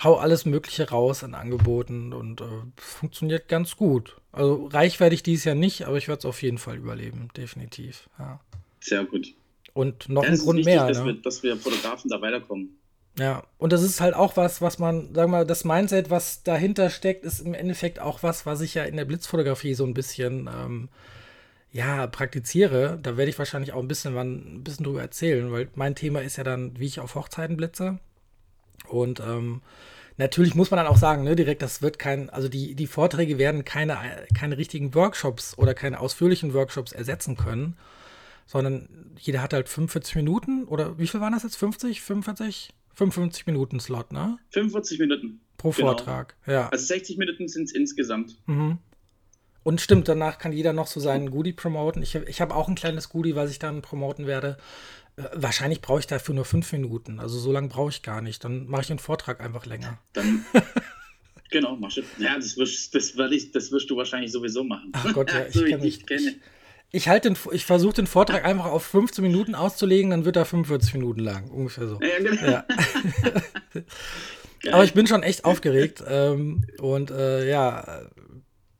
Speaker 1: hau alles Mögliche raus an Angeboten und äh, funktioniert ganz gut. Also reich werde ich dieses Jahr nicht, aber ich werde es auf jeden Fall überleben, definitiv. Ja.
Speaker 2: Sehr gut.
Speaker 1: Und noch ja, ein Grund wichtig, mehr.
Speaker 2: Dass,
Speaker 1: ne?
Speaker 2: wir, dass wir Fotografen da weiterkommen.
Speaker 1: Ja, und das ist halt auch was, was man, sagen wir mal, das Mindset, was dahinter steckt, ist im Endeffekt auch was, was ich ja in der Blitzfotografie so ein bisschen, ähm, ja, praktiziere. Da werde ich wahrscheinlich auch ein bisschen, ein bisschen drüber erzählen, weil mein Thema ist ja dann, wie ich auf Hochzeiten blitze. Und ähm, natürlich muss man dann auch sagen, ne, direkt, das wird kein, also die, die Vorträge werden keine, keine richtigen Workshops oder keine ausführlichen Workshops ersetzen können, sondern jeder hat halt 45 Minuten oder wie viel waren das jetzt? 50, 45? 55 Minuten Slot, ne?
Speaker 2: 45 Minuten.
Speaker 1: Pro genau. Vortrag, ja.
Speaker 2: Also 60 Minuten sind es insgesamt.
Speaker 1: Mhm. Und stimmt, danach kann jeder noch so seinen Goodie promoten. Ich, ich habe auch ein kleines Goodie, was ich dann promoten werde. Wahrscheinlich brauche ich dafür nur fünf Minuten. Also so lange brauche ich gar nicht. Dann mache ich den Vortrag einfach länger.
Speaker 2: Dann, genau, mach ich. Ja, das wirst, das, ich, das wirst du wahrscheinlich sowieso machen.
Speaker 1: Ach Gott, ja, ich, so, ich, ich kenne ich halte ich versuche den Vortrag einfach auf 15 Minuten auszulegen, dann wird er 45 Minuten lang, ungefähr so. Ja, genau. ja. Aber ich bin schon echt aufgeregt ähm, und äh, ja,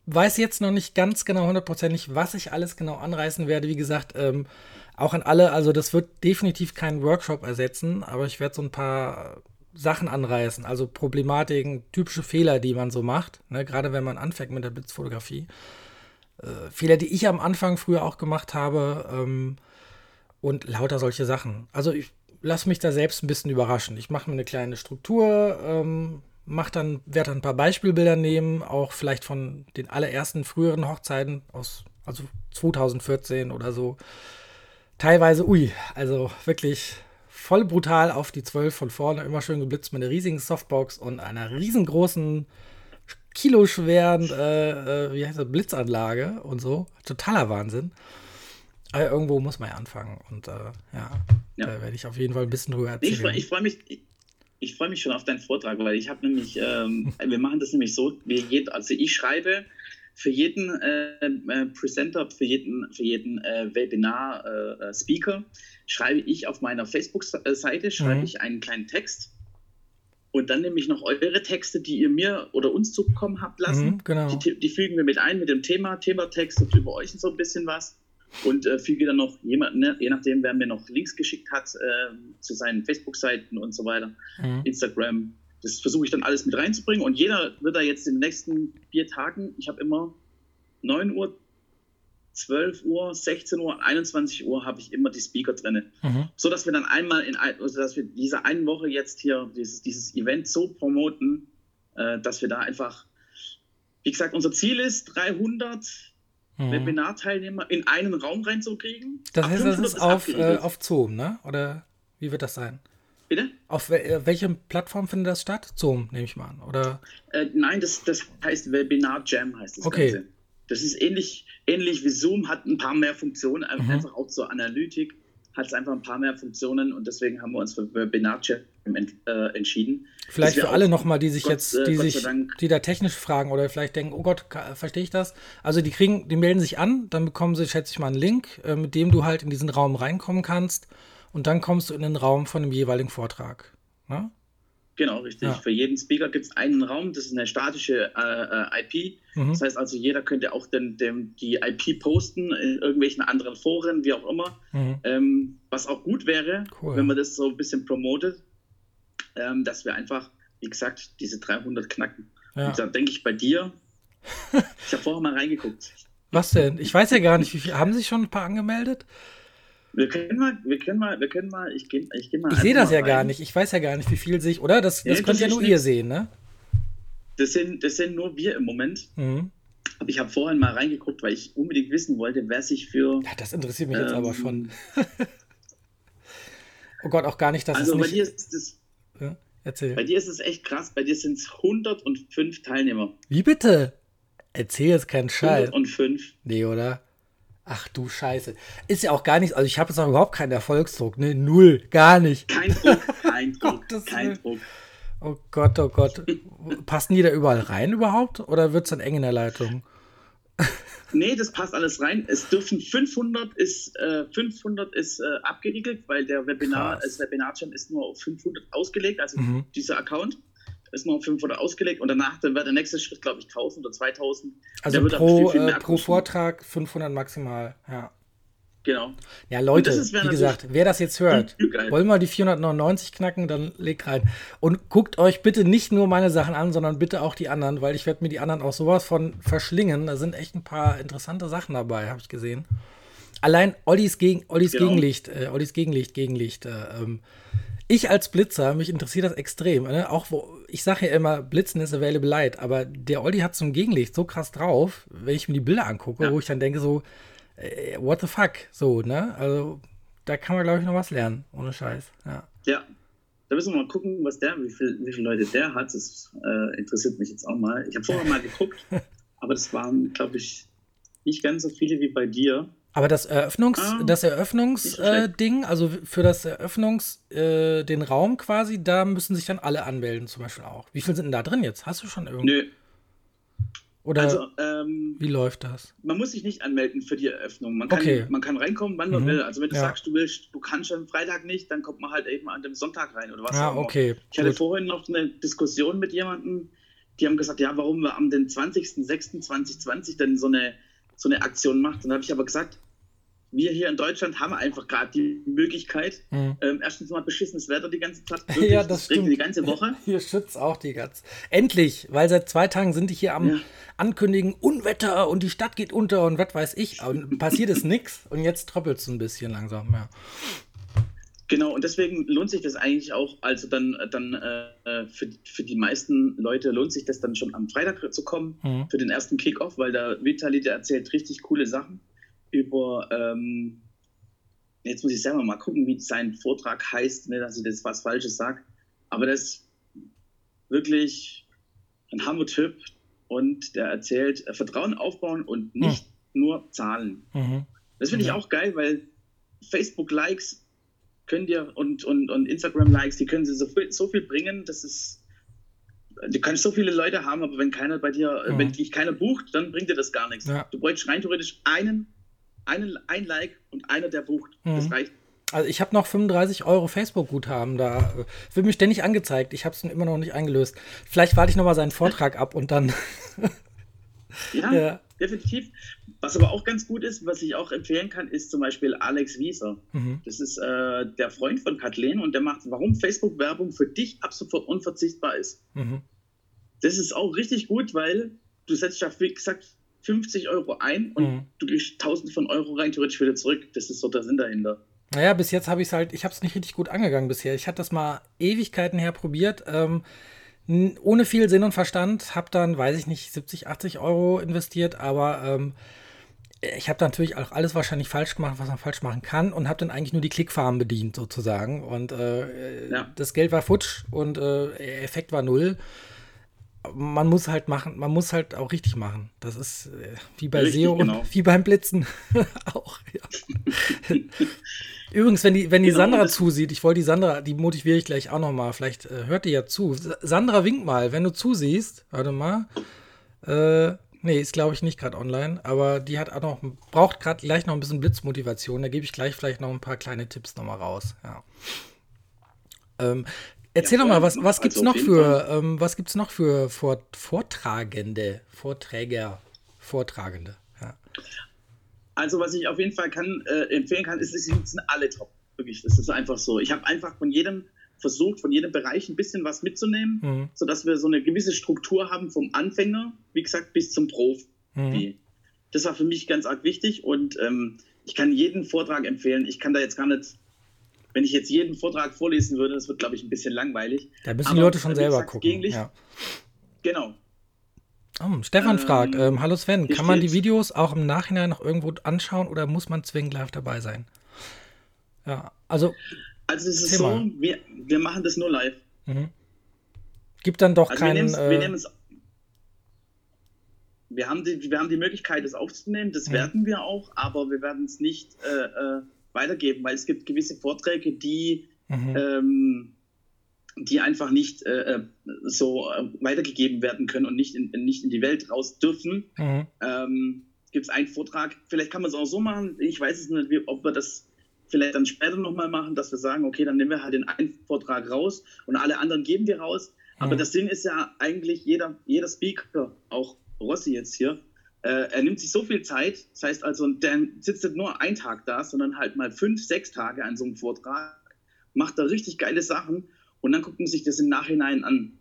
Speaker 1: weiß jetzt noch nicht ganz genau hundertprozentig, was ich alles genau anreißen werde. Wie gesagt, ähm, auch an alle, also das wird definitiv keinen Workshop ersetzen, aber ich werde so ein paar Sachen anreißen, also Problematiken, typische Fehler, die man so macht, ne, gerade wenn man anfängt mit der Blitzfotografie äh, Fehler, die ich am Anfang früher auch gemacht habe ähm, und lauter solche Sachen. Also ich lasse mich da selbst ein bisschen überraschen. Ich mache mir eine kleine Struktur, ähm, mach dann, werde dann ein paar Beispielbilder nehmen, auch vielleicht von den allerersten früheren Hochzeiten aus, also 2014 oder so. Teilweise, ui, also wirklich voll brutal auf die 12 von vorne, immer schön geblitzt mit einer riesigen Softbox und einer riesengroßen kiloschweren, äh, äh, wie heißt das, Blitzanlage und so. Totaler Wahnsinn. Aber irgendwo muss man ja anfangen. Und äh, ja, ja, da werde ich auf jeden Fall ein bisschen drüber erzählen.
Speaker 2: Ich, ich freue mich. Ich, freue mich schon auf deinen Vortrag, weil ich habe nämlich, ähm, wir machen das nämlich so, wir jed, also ich schreibe für jeden äh, äh, Presenter, für jeden, für jeden äh, Webinar-Speaker, äh, schreibe ich auf meiner Facebook-Seite, schreibe mhm. ich einen kleinen Text und dann nehme ich noch eure Texte, die ihr mir oder uns zukommen habt lassen. Mhm,
Speaker 1: genau.
Speaker 2: die, die, fügen wir mit ein mit dem Thema, Thematext und über euch so ein bisschen was. Und äh, füge dann noch jemanden, ne, je nachdem, wer mir noch Links geschickt hat äh, zu seinen Facebook-Seiten und so weiter, mhm. Instagram. Das versuche ich dann alles mit reinzubringen. Und jeder wird da jetzt in den nächsten vier Tagen, ich habe immer 9 Uhr, 12 Uhr, 16 Uhr, 21 Uhr habe ich immer die Speaker drin. Mhm. So dass wir dann einmal in also dass wir diese eine Woche jetzt hier dieses, dieses Event so promoten, äh, dass wir da einfach, wie gesagt, unser Ziel ist 300 mhm. Webinar-Teilnehmer in einen Raum reinzukriegen.
Speaker 1: Das heißt, das ist auf, äh, auf Zoom, ne? Oder wie wird das sein?
Speaker 2: Bitte?
Speaker 1: Auf wel äh, welcher Plattform findet das statt? Zoom, nehme ich mal an, oder?
Speaker 2: Äh, nein, das, das heißt Webinar Jam heißt das
Speaker 1: okay.
Speaker 2: Ganze. Das ist ähnlich, ähnlich wie Zoom, hat ein paar mehr Funktionen, mhm. einfach auch zur Analytik hat es einfach ein paar mehr Funktionen und deswegen haben wir uns für Webinar-Chat äh, entschieden.
Speaker 1: Vielleicht für alle nochmal, die sich Gott, jetzt, die Gott sich, die da technisch fragen oder vielleicht denken, oh Gott, verstehe ich das? Also die kriegen, die melden sich an, dann bekommen sie, schätze ich mal, einen Link, äh, mit dem du halt in diesen Raum reinkommen kannst und dann kommst du in den Raum von dem jeweiligen Vortrag. Ne?
Speaker 2: Genau, richtig. Ja. Für jeden Speaker gibt es einen Raum, das ist eine statische äh, äh IP. Mhm. Das heißt also, jeder könnte auch den, den, die IP posten in irgendwelchen anderen Foren, wie auch immer. Mhm. Ähm, was auch gut wäre, cool. wenn man das so ein bisschen promotet, ähm, dass wir einfach wie gesagt, diese 300 knacken.
Speaker 1: Ja.
Speaker 2: Und da denke ich bei dir, ich habe vorher mal reingeguckt.
Speaker 1: Was denn? Ich weiß ja gar nicht, wie viel. Haben sich schon ein paar angemeldet?
Speaker 2: Wir können mal, wir können mal, wir können mal, ich gehe ich geh mal.
Speaker 1: Ich sehe das ja
Speaker 2: mal
Speaker 1: gar
Speaker 2: rein.
Speaker 1: nicht. Ich weiß ja gar nicht, wie viel sich, oder? Das,
Speaker 2: Ja,
Speaker 1: das könnt ja
Speaker 2: das
Speaker 1: nur ihr sehen, ne?
Speaker 2: Das sind, das sind nur wir im Moment.
Speaker 1: Mhm.
Speaker 2: Aber ich habe vorhin mal reingeguckt, weil ich unbedingt wissen wollte, wer sich für.
Speaker 1: Ja, das interessiert mich jetzt
Speaker 2: Ähm,
Speaker 1: aber schon. oh Gott, auch gar nicht, dass
Speaker 2: also
Speaker 1: es
Speaker 2: bei
Speaker 1: nicht.
Speaker 2: dir ist es,
Speaker 1: Ja, erzähl.
Speaker 2: bei dir ist es echt krass. Bei dir sind es 105 Teilnehmer.
Speaker 1: Wie bitte? Erzähl jetzt keinen Scheiß.
Speaker 2: 105.
Speaker 1: Nee, oder? Ach du Scheiße. Ist ja auch gar nichts, also ich habe jetzt auch überhaupt keinen Erfolgsdruck, ne? Null, gar nicht.
Speaker 2: Kein Druck, kein Druck,
Speaker 1: Gottes
Speaker 2: kein. Druck.
Speaker 1: Oh Gott, oh Gott. Passen die da überall rein überhaupt? Oder wird es dann eng in der Leitung?
Speaker 2: Nee, das passt alles rein. Es dürfen 500 ist, äh, 500 ist äh, abgeriegelt, weil der Webinar,
Speaker 1: Krass.
Speaker 2: das Webinarchen ist nur auf 500 ausgelegt, also
Speaker 1: Mhm.
Speaker 2: dieser Account ist auf 500 ausgelegt und danach dann wird der nächste Schritt, glaube ich, 1000 oder 2000.
Speaker 1: Also pro,
Speaker 2: viel, viel
Speaker 1: äh, pro
Speaker 2: kosten.
Speaker 1: Vortrag 500 maximal, ja.
Speaker 2: Genau.
Speaker 1: Ja, Leute,
Speaker 2: ist-
Speaker 1: wie gesagt, wer das jetzt hört, wollen wir die 499 knacken, dann legt rein. Und guckt euch bitte nicht nur meine Sachen an, sondern bitte auch die anderen, weil ich werde mir die anderen auch sowas von verschlingen. Da sind echt ein paar interessante Sachen dabei, habe ich gesehen. Allein Ollis, Gegen, Ollis
Speaker 2: Genau.
Speaker 1: Gegenlicht, äh, Ollis Gegenlicht, Gegenlicht. Äh, ähm, ich als Blitzer, mich interessiert das extrem. Ne? Auch wo, ich sage ja immer, Blitzen ist available light, aber der Olli hat ein Gegenlicht so krass drauf, wenn ich mir die Bilder angucke,
Speaker 2: Ja.
Speaker 1: wo ich dann denke so, äh, what the fuck, so, ne? Also, da kann man, glaube ich, noch was lernen, ohne Scheiß, ja.
Speaker 2: Ja. Da müssen wir mal gucken, was der, wie, viel, wie viele Leute der hat. Das äh, interessiert mich jetzt auch mal. Ich habe vorher mal geguckt, aber das waren, glaube ich, nicht ganz so viele wie bei dir.
Speaker 1: Aber das Eröffnungs,
Speaker 2: Ah,
Speaker 1: das Eröffnungsding, äh, also für das Eröffnungs, äh, den Raum quasi, da müssen sich dann alle anmelden, zum Beispiel auch. Wie viel sind denn da drin jetzt? Hast du schon irgendwie?
Speaker 2: Nö.
Speaker 1: Oder
Speaker 2: Also, ähm,
Speaker 1: wie läuft das?
Speaker 2: man muss sich nicht anmelden für die Eröffnung. Man kann,
Speaker 1: Okay.
Speaker 2: man kann reinkommen, wann man
Speaker 1: Mhm.
Speaker 2: will. Also wenn du
Speaker 1: Ja.
Speaker 2: sagst, du willst, du kannst schon Freitag nicht, dann kommt man halt eben an dem Sonntag rein oder was
Speaker 1: Ah,
Speaker 2: auch
Speaker 1: okay.
Speaker 2: Ich hatte
Speaker 1: Gut.
Speaker 2: vorhin noch eine Diskussion mit jemandem, die haben gesagt, ja, warum wir am den 20.06.2020 denn so eine, so eine Aktion macht. Dann habe ich aber gesagt, wir hier in Deutschland haben einfach gerade die Möglichkeit,
Speaker 1: Mhm.
Speaker 2: ähm, erstens mal beschissenes Wetter die ganze Zeit,
Speaker 1: Ja, das stimmt.
Speaker 2: die ganze Woche.
Speaker 1: Hier schützt auch die ganz. Endlich, weil seit zwei Tagen sind die hier am
Speaker 2: Ja.
Speaker 1: Ankündigen, Unwetter und die Stadt geht unter und was weiß ich. Und passiert ist nichts und jetzt tröppelt es ein bisschen langsam, ja.
Speaker 2: Genau, und deswegen lohnt sich das eigentlich auch, also dann, dann äh, für, für die meisten Leute lohnt sich das dann schon am Freitag zu kommen,
Speaker 1: Mhm.
Speaker 2: für den ersten Kick-Off, weil der Vitali, der erzählt richtig coole Sachen über, ähm, jetzt muss ich selber mal gucken, wie sein Vortrag heißt, ne, dass ich das was Falsches sage, aber das ist wirklich ein Hammer-Typ und der erzählt äh, Vertrauen aufbauen und nicht nur Zahlen.
Speaker 1: Mhm.
Speaker 2: Das finde ich auch geil, weil Facebook-Likes können dir und, und, und Instagram-Likes, die können sie so viel, so viel bringen, das ist. Du kannst so viele Leute haben, aber wenn keiner bei dir,
Speaker 1: Mhm.
Speaker 2: wenn dich keiner bucht, dann bringt dir das gar nichts.
Speaker 1: Ja.
Speaker 2: Du bräuchst rein theoretisch einen, einen, ein Like und einer, der bucht. Das
Speaker 1: Mhm.
Speaker 2: reicht.
Speaker 1: Also ich habe noch 35 Euro Facebook-Guthaben da. Wird mir ständig angezeigt. Ich habe es immer noch nicht eingelöst. Vielleicht warte ich noch mal seinen Vortrag ab und dann.
Speaker 2: Ja,
Speaker 1: Ja.
Speaker 2: definitiv. Was aber auch ganz gut ist, was ich auch empfehlen kann, ist zum Beispiel Alex Wieser.
Speaker 1: Mhm.
Speaker 2: Das ist äh, der Freund von Kathleen und der macht, warum Facebook-Werbung für dich ab sofort unverzichtbar ist.
Speaker 1: Mhm.
Speaker 2: Das ist auch richtig gut, weil du setzt ja, wie gesagt, 50 Euro ein und
Speaker 1: Mhm.
Speaker 2: du kriegst 1000 von Euro rein theoretisch wieder zurück. Das ist so der Sinn dahinter.
Speaker 1: Naja, bis jetzt habe ich es halt, ich habe es nicht richtig gut angegangen bisher. Ich hatte das mal Ewigkeiten her probiert, ähm, ohne viel Sinn und Verstand, habe dann, weiß ich nicht, 70, 80 Euro investiert, aber ähm, ich habe natürlich auch alles wahrscheinlich falsch gemacht, was man falsch machen kann und habe dann eigentlich nur die Klickfarmen bedient sozusagen und äh,
Speaker 2: Ja.
Speaker 1: das Geld war futsch und äh, Effekt war null. Man muss halt machen, man muss halt auch richtig machen. Das ist äh, wie bei
Speaker 2: Richtig,
Speaker 1: SEO
Speaker 2: genau.
Speaker 1: und wie beim Blitzen auch. Übrigens, wenn die, wenn die
Speaker 2: Genau,
Speaker 1: Sandra zusieht, ich wollte die Sandra, die motiviere ich gleich auch noch mal. Vielleicht äh, hört die ja zu. Sa- Sandra, wink mal, wenn du zusiehst. Warte mal. Äh, nee, ist glaube ich nicht gerade online, aber die hat auch noch, braucht gerade gleich noch ein bisschen Blitzmotivation. Da gebe ich gleich vielleicht noch ein paar kleine Tipps noch mal raus. Ja. Ähm, erzähl
Speaker 2: Ja,
Speaker 1: doch mal, was, was
Speaker 2: Also
Speaker 1: gibt's
Speaker 2: auf
Speaker 1: noch für, ähm, was gibt's noch für Vor Vortragende, Vorträger, Vortragende? Ja.
Speaker 2: Also, was ich auf jeden Fall kann, äh, empfehlen kann, ist, sie sind alle top. Wirklich, das ist einfach so. Ich habe einfach von jedem versucht, von jedem Bereich ein bisschen was mitzunehmen, mhm. sodass wir so eine gewisse Struktur haben vom Anfänger, wie gesagt, bis zum Profi. Mhm. Das war für mich ganz arg wichtig und ähm, ich kann jeden Vortrag empfehlen. Ich kann da jetzt gar nicht, wenn ich jetzt jeden Vortrag vorlesen würde, das wird, glaube ich, ein bisschen langweilig.
Speaker 1: Da müssen die Leute schon selber gesagt, gucken. Ja.
Speaker 2: Genau.
Speaker 1: Oh, Stefan ähm, fragt, ähm, hallo Sven, kann man die Videos auch im Nachhinein noch irgendwo anschauen oder muss man zwingend live dabei sein? Ja, also.
Speaker 2: Also es ist so, wir, wir machen das nur live. Mhm.
Speaker 1: Gibt dann doch also keinen.
Speaker 2: Wir, äh, wir, haben die, wir haben die Möglichkeit, das aufzunehmen, das mhm. werden wir auch, aber wir werden es nicht äh, äh, weitergeben, weil es gibt gewisse Vorträge, die mhm. ähm, die einfach nicht äh, äh, so äh, weitergegeben werden können und nicht in, nicht in die Welt raus dürfen. Mhm. Ähm, Gibt es einen Vortrag, vielleicht kann man es auch so machen, ich weiß es nicht, ob wir das vielleicht dann später nochmal machen, dass wir sagen, okay, dann nehmen wir halt den einen Vortrag raus und alle anderen geben wir raus. Mhm. Aber das Ding ist ja eigentlich, jeder, jeder Speaker, auch Rossi jetzt hier, er nimmt sich so viel Zeit, das heißt also, der sitzt nicht nur einen Tag da, sondern halt mal fünf, sechs Tage an so einem Vortrag, macht da richtig geile Sachen und dann guckt man sich das im Nachhinein an.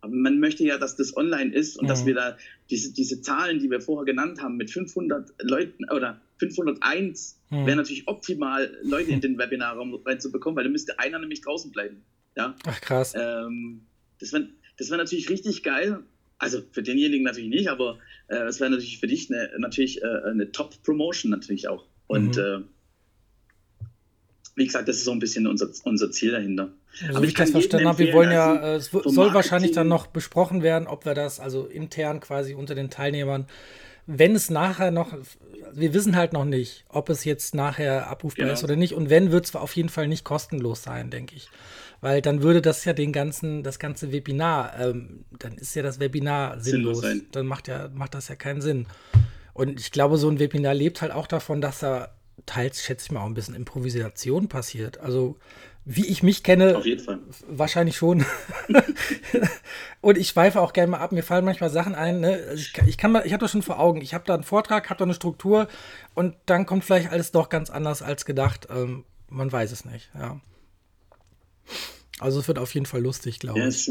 Speaker 2: Aber man möchte ja, dass das online ist und mhm. dass wir da diese, diese Zahlen, die wir vorher genannt haben, mit 500 Leuten oder 501 mhm. wäre natürlich optimal, Leute in den Webinarraum reinzubekommen, weil dann müsste einer nämlich draußen bleiben. Ja?
Speaker 1: Ach krass.
Speaker 2: Ähm, das wäre das wär natürlich richtig geil. Also für denjenigen natürlich nicht, aber äh, es wäre natürlich für dich eine, natürlich äh, eine Top-Promotion natürlich auch. Und mhm. äh, wie gesagt, das ist so ein bisschen unser, unser Ziel dahinter.
Speaker 1: Also, wie ich das verstanden habe, wir wollen ja, also, äh, es soll Marketing wahrscheinlich dann noch besprochen werden, ob wir das also intern quasi unter den Teilnehmern, wenn es nachher noch, wir wissen halt noch nicht, ob es jetzt nachher abrufbar genau. ist oder nicht. Und wenn, wird es auf jeden Fall nicht kostenlos sein, denke ich. Weil dann würde das ja den ganzen, das ganze Webinar, ähm, dann ist ja das Webinar sinnlos. sinnlos dann macht ja, macht das ja keinen Sinn. Und ich glaube, so ein Webinar lebt halt auch davon, dass er teils, schätze ich mal, auch ein bisschen Improvisation passiert. Also, wie ich mich kenne, wahrscheinlich schon. und ich schweife auch gerne mal ab. Mir fallen manchmal Sachen ein. Ne? Also ich, ich, kann mal, ich habe das schon vor Augen. Ich habe da einen Vortrag, habe da eine Struktur und dann kommt vielleicht alles doch ganz anders als gedacht. Ähm, man weiß es nicht. Ja. Also es wird auf jeden Fall lustig, glaube ich.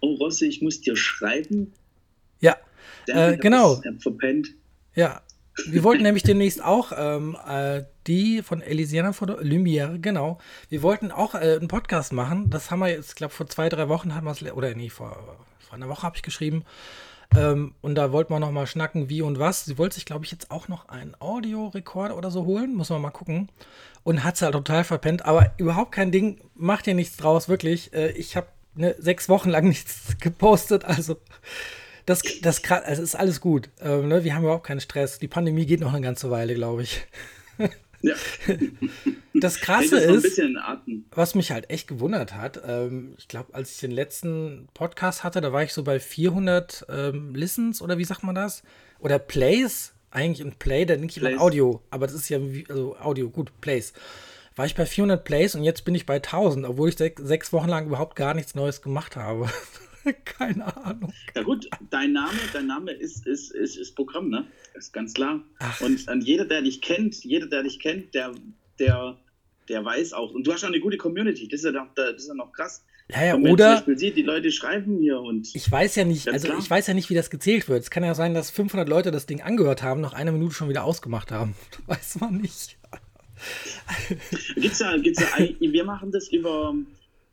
Speaker 2: Oh Rossi, ich muss dir schreiben.
Speaker 1: Ja, äh, genau. Verpennt. Ja, wir wollten nämlich demnächst auch ähm, äh, die von Elisiana von Lumière, genau. Wir wollten auch äh, einen Podcast machen. Das haben wir jetzt, ich glaube, vor zwei, drei Wochen haben wir es, oder nee, vor, vor einer Woche habe ich geschrieben. Ähm, und da wollten wir noch mal schnacken, wie und was. Sie wollte sich, glaube ich, jetzt auch noch einen Audiorekorder oder so holen. Muss man mal gucken. Und hat es halt total verpennt. Aber überhaupt kein Ding. Macht ihr nichts draus, wirklich. Äh, ich habe ne, sechs Wochen lang nichts gepostet. Also das, das, also ist alles gut. Ähm, ne? Wir haben überhaupt keinen Stress. Die Pandemie geht noch eine ganze Weile, glaube ich. Ja. Das Krasse ist, was mich halt echt gewundert hat, ähm, ich glaube, als ich den letzten Podcast hatte, da war ich so bei 400 ähm, Listens oder wie sagt man das? Oder Plays, eigentlich ein Play, da denke ich immer Audio, aber das ist ja also Audio, gut, Plays. War ich bei 400 Plays und jetzt bin ich bei 1000, obwohl ich sech, sechs Wochen lang überhaupt gar nichts Neues gemacht habe. Keine Ahnung.
Speaker 2: Ja gut, dein Name, dein Name ist, ist, ist, ist Programm, ne? Ist ganz klar. Ach. Und, und jeder, der dich kennt, jeder, der dich kennt, der, der, der weiß auch. Und du hast auch eine gute Community. Das ist ja noch, das ist ja noch krass.
Speaker 1: Ja, ja, oder.
Speaker 2: Sieht, die Leute schreiben hier und.
Speaker 1: Ich weiß ja nicht, also klar. ich weiß ja nicht, wie das gezählt wird. Es kann ja sein, dass 500 Leute das Ding angehört haben, nach einer Minute schon wieder ausgemacht haben. Weiß man nicht.
Speaker 2: Gibt's ja, gibt's ja, wir machen das über,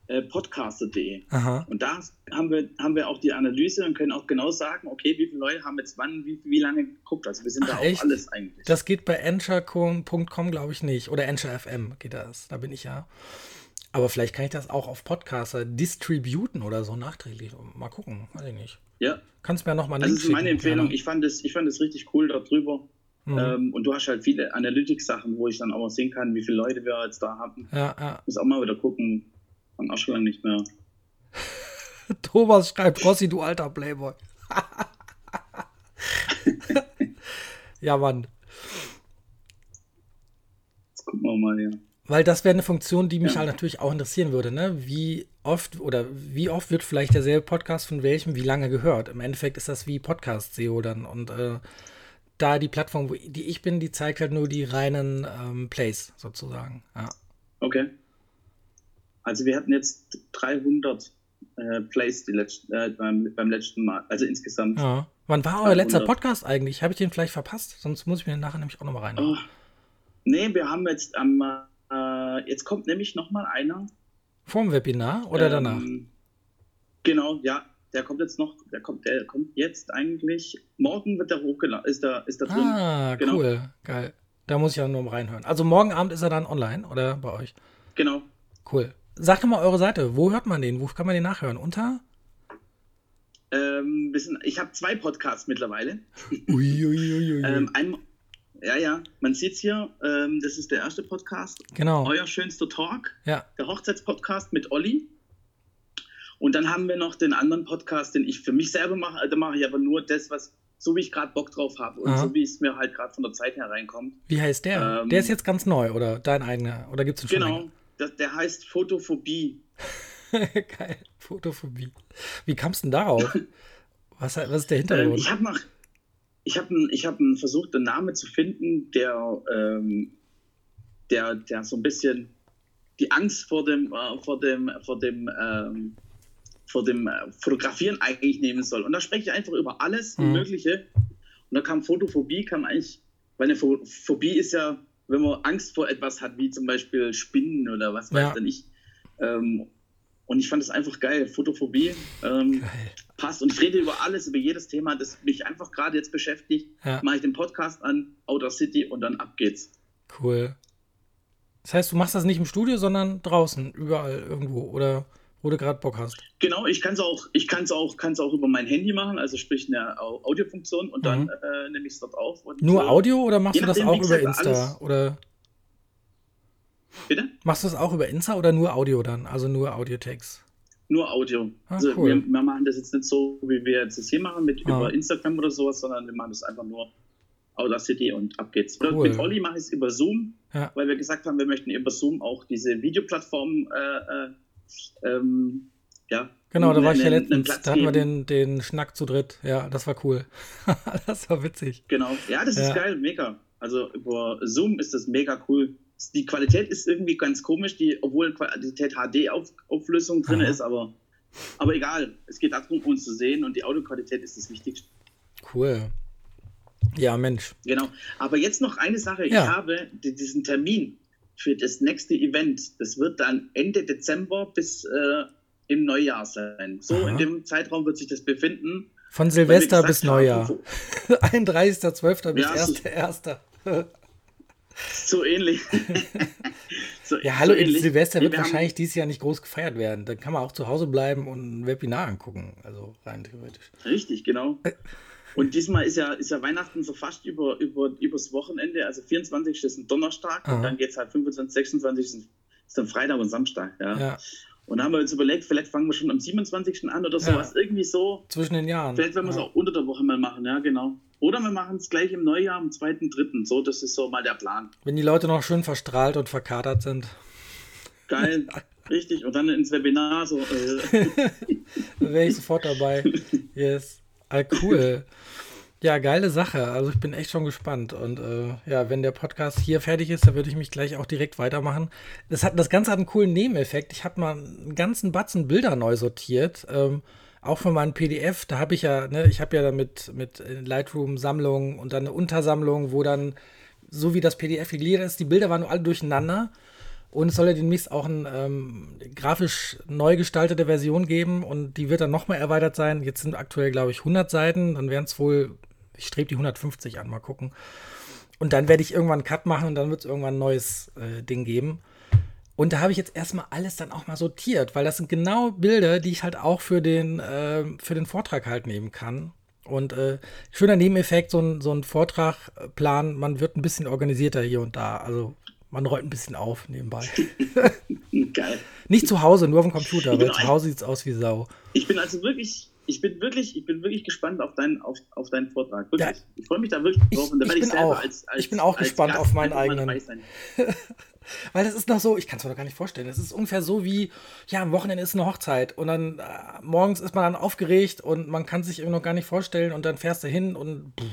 Speaker 2: podcaster.de. Und da haben wir, haben wir auch die Analyse und können auch genau sagen, okay, wie viele Leute haben jetzt wann, wie, wie lange geguckt. Also wir sind Ach, da auch alles eigentlich.
Speaker 1: Das geht bei Ensure.com, glaube ich, nicht. Oder Ensure FM geht das. Da bin ich ja. Aber vielleicht kann ich das auch auf Podcaster distributen oder so nachträglich. Mal gucken, weiß ich nicht.
Speaker 2: Ja.
Speaker 1: Kannst du mir nochmal
Speaker 2: einen Das ist meine Empfehlung. Ich fand es ich fand richtig cool darüber. Mhm. Ähm, und du hast halt viele Analytics-Sachen, wo ich dann auch mal sehen kann, wie viele Leute wir jetzt da hatten.
Speaker 1: Ja, ja.
Speaker 2: Muss auch mal wieder gucken, und auch schon lange nicht mehr.
Speaker 1: Thomas schreibt, Rossi, du alter Playboy. ja, Mann.
Speaker 2: Jetzt gucken wir mal, ja.
Speaker 1: Weil das wäre eine Funktion, die mich ja. halt natürlich auch interessieren würde, ne? Wie oft oder wie oft wird vielleicht derselbe Podcast von welchem wie lange gehört? Im Endeffekt ist das wie Podcast-SEO dann und äh, da die Plattform, wo, die ich bin, die zeigt halt nur die reinen ähm, Plays sozusagen. Ja.
Speaker 2: Okay. Also wir hatten jetzt 300 äh, Plays die letzten, äh, beim, beim letzten Mal, also insgesamt.
Speaker 1: Ja. Wann war euer letzter Podcast eigentlich? Habe ich den vielleicht verpasst? Sonst muss ich mir den nachher nämlich auch nochmal rein.
Speaker 2: Oh, nee, wir haben jetzt am, äh, jetzt kommt nämlich nochmal einer.
Speaker 1: Vorm Webinar oder
Speaker 2: ähm,
Speaker 1: danach?
Speaker 2: Genau, ja. Der kommt jetzt noch, der kommt, der kommt jetzt eigentlich, morgen wird der hochgeladen, ist da, ist da drin.
Speaker 1: Ah,
Speaker 2: genau.
Speaker 1: cool, geil. Da muss ich ja nur reinhören. Also morgen Abend ist er dann online oder bei euch?
Speaker 2: Genau.
Speaker 1: Cool. Sagt doch mal eure Seite. Wo hört man den? Wo kann man den nachhören? Unter?
Speaker 2: Ähm, sind, ich habe zwei Podcasts mittlerweile.
Speaker 1: Uiuiuiui.
Speaker 2: Ähm, ein, ja, ja, man sieht's hier. Ähm, das ist der erste Podcast.
Speaker 1: genau.
Speaker 2: Euer schönster Talk,
Speaker 1: Ja.
Speaker 2: der Hochzeitspodcast mit Olli. Und dann haben wir noch den anderen Podcast, den ich für mich selber mache. Da mache ich aber nur das, was so wie ich gerade Bock drauf habe und
Speaker 1: Aha.
Speaker 2: so wie es mir halt gerade von der Zeit her reinkommt.
Speaker 1: Wie heißt der?
Speaker 2: Ähm,
Speaker 1: der ist jetzt ganz neu oder dein eigener? Oder gibt es schon
Speaker 2: Genau. Das, der heißt Photophobie.
Speaker 1: länger? Geil. Fotophobie. Wie kamst du denn darauf? Was, was ist der
Speaker 2: Ähm,
Speaker 1: Hintergrund?
Speaker 2: ich habe ich habe, ich habe versucht, einen Namen zu finden, der, ähm, der, der so ein bisschen die Angst vor dem, äh, vor dem, vor dem, ähm, vor dem äh, Fotografieren eigentlich nehmen soll. Und da spreche ich einfach über alles
Speaker 1: Mhm.
Speaker 2: Mögliche. Und da kam Photophobie, kam eigentlich, weil eine Pho- Phobie ist ja, wenn man Angst vor etwas hat, wie zum Beispiel Spinnen oder was
Speaker 1: Ja.
Speaker 2: weiß denn ich. Ähm, und ich fand es einfach geil. Photophobie. Ähm,
Speaker 1: Geil.
Speaker 2: passt. Und ich rede über alles, über jedes Thema, das mich einfach gerade jetzt beschäftigt.
Speaker 1: Ja.
Speaker 2: Mache ich den Podcast an, Outer City und dann ab geht's.
Speaker 1: Cool. Das heißt, du machst das nicht im Studio, sondern draußen, überall irgendwo oder wo du gerade Bock hast.
Speaker 2: Genau, ich kann es auch, ich kann's auch, kann's auch über mein Handy machen, also sprich eine Au- Audiofunktion und dann
Speaker 1: Mhm.
Speaker 2: äh, nehme ich es dort auf.
Speaker 1: Nur
Speaker 2: äh,
Speaker 1: Audio oder machst
Speaker 2: je
Speaker 1: du das
Speaker 2: nachdem,
Speaker 1: auch über
Speaker 2: gesagt,
Speaker 1: Insta?
Speaker 2: alles-
Speaker 1: Oder
Speaker 2: Bitte?
Speaker 1: machst du das auch über Insta oder nur Audio dann? Also nur Audiotext?
Speaker 2: Nur Audio.
Speaker 1: Ah,
Speaker 2: also
Speaker 1: cool.
Speaker 2: wir, wir machen das jetzt nicht so, wie wir jetzt das hier machen, mit
Speaker 1: Ah.
Speaker 2: über Instagram oder sowas, sondern wir machen das einfach nur Outer City und ab geht's.
Speaker 1: Cool.
Speaker 2: mit Olli mache ich es über Zoom,
Speaker 1: Ja.
Speaker 2: weil wir gesagt haben, wir möchten über Zoom auch diese Videoplattform äh, äh, ähm, ja,
Speaker 1: Genau, da war ich ja letztens. Da hatten wir den, den Schnack zu dritt. Ja, das war cool. das war witzig.
Speaker 2: Genau. Ja, das
Speaker 1: Ja.
Speaker 2: ist geil, mega. Also über Zoom ist das mega cool. Die Qualität ist irgendwie ganz komisch, die, obwohl Qualität HD-Auflösung drin
Speaker 1: Aha.
Speaker 2: ist, aber, aber egal. Es geht darum, uns zu sehen und die Audioqualität ist das Wichtigste.
Speaker 1: Cool. Ja, Mensch.
Speaker 2: Genau. Aber jetzt noch eine Sache.
Speaker 1: Ja.
Speaker 2: Ich habe di- diesen Termin für das nächste Event. Das wird dann Ende Dezember bis äh, im Neujahr sein. So
Speaker 1: Aha.
Speaker 2: in dem Zeitraum wird sich das befinden.
Speaker 1: Von Silvester
Speaker 2: gesagt
Speaker 1: bis
Speaker 2: haben,
Speaker 1: Neujahr.
Speaker 2: so-
Speaker 1: 31.12. bis
Speaker 2: Ja, so-
Speaker 1: 1.1.
Speaker 2: So ähnlich. so,
Speaker 1: Ja, hallo,
Speaker 2: so ähnlich.
Speaker 1: Silvester wird
Speaker 2: wir haben-
Speaker 1: wahrscheinlich dieses Jahr nicht groß gefeiert werden. Dann kann man auch zu Hause bleiben und ein Webinar angucken. Also rein theoretisch.
Speaker 2: Richtig, genau. Und diesmal ist ja, ist ja Weihnachten so fast über, über, übers Wochenende. Also 24. ist ein Donnerstag
Speaker 1: Aha.
Speaker 2: und dann geht es halt 25, 26. ist, ist dann Freitag und Samstag. Ja.
Speaker 1: Ja,
Speaker 2: Und da haben wir uns überlegt, vielleicht fangen wir schon am 27. an oder
Speaker 1: Ja.
Speaker 2: sowas. Irgendwie so.
Speaker 1: zwischen den Jahren.
Speaker 2: Vielleicht werden wir es
Speaker 1: ja.
Speaker 2: auch unter der Woche mal machen, ja, genau. Oder wir machen es gleich im Neujahr, am 2., 3. So, das ist so mal der Plan.
Speaker 1: Wenn die Leute noch schön verstrahlt und verkatert sind,
Speaker 2: Geil. Richtig. Und dann ins Webinar so. Äh,
Speaker 1: dann wäre ich sofort dabei. Yes. Ah, cool. Ja, geile Sache. Also ich bin echt schon gespannt. Und äh, ja, wenn der Podcast hier fertig ist, dann würde ich mich gleich auch direkt weitermachen. Das, hat, das Ganze hat einen coolen Nebeneffekt. Ich habe mal einen ganzen Batzen Bilder neu sortiert. Ähm, auch für meinen PDF. Da habe ich ja, ne, ich habe ja dann mit, mit Lightroom Sammlungen und dann eine Untersammlung, wo dann, so wie das PDF gegliedert ist, die Bilder waren nur alle durcheinander. Und es soll ja demnächst auch eine ähm, grafisch neu gestaltete Version geben und die wird dann nochmal erweitert sein. Jetzt sind aktuell, glaube ich, 100 Seiten. Dann wären es wohl, ich strebe die 150 an, mal gucken. Und dann werde ich irgendwann einen Cut machen und dann wird es irgendwann ein neues äh, Ding geben. Und da habe ich jetzt erstmal alles dann auch mal sortiert, weil das sind genau Bilder, die ich halt auch für den, äh, für den Vortrag halt nehmen kann. Und äh, schöner Nebeneffekt, so ein, so ein Vortragplan, man wird ein bisschen organisierter hier und da. Also man räumt ein bisschen auf nebenbei.
Speaker 2: geil.
Speaker 1: Nicht zu Hause, nur auf dem Computer, weil zu Hause sieht es aus wie Sau.
Speaker 2: Ich bin also wirklich, ich bin wirklich, ich bin wirklich gespannt auf deinen, auf, auf deinen Vortrag. Wirklich.
Speaker 1: Ja.
Speaker 2: ich freue mich da wirklich drauf.
Speaker 1: Ich-
Speaker 2: Und da
Speaker 1: ich
Speaker 2: werde ich,
Speaker 1: bin
Speaker 2: selber
Speaker 1: auch.
Speaker 2: als, als
Speaker 1: Ich bin auch gespannt
Speaker 2: Gast
Speaker 1: auf meinen eigenen. Weil das ist noch so, ich kann es mir doch gar nicht vorstellen. Das ist ungefähr so wie, ja, am Wochenende ist eine Hochzeit und dann äh, morgens ist man dann aufgeregt und man kann sich irgendwie noch gar nicht vorstellen und dann fährst du hin und pff,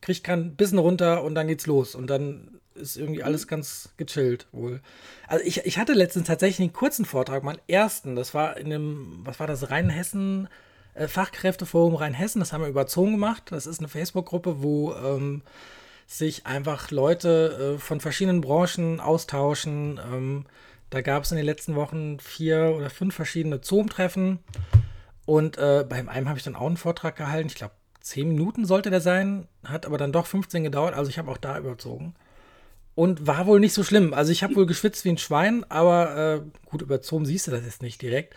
Speaker 1: kriegt kein Bissen runter und dann geht's los. Und dann ist irgendwie alles ganz gechillt wohl. Also ich, ich hatte letztens tatsächlich einen kurzen Vortrag, meinen ersten. Das war in dem, was war das, Rheinhessen, äh, Fachkräfteforum Rheinhessen. Das haben wir über Zoom gemacht. Das ist eine Facebook-Gruppe, wo ähm, sich einfach Leute äh, von verschiedenen Branchen austauschen. Ähm, da gab es in den letzten Wochen vier oder fünf verschiedene Zoom-Treffen. Und äh, beim einen habe ich dann auch einen Vortrag gehalten. Ich glaube, zehn Minuten sollte der sein, hat aber dann doch 15 gedauert. Also ich habe auch da überzogen. Und war wohl nicht so schlimm. Also ich habe wohl geschwitzt wie ein Schwein, aber äh, gut, über Zoom siehst du das jetzt nicht direkt.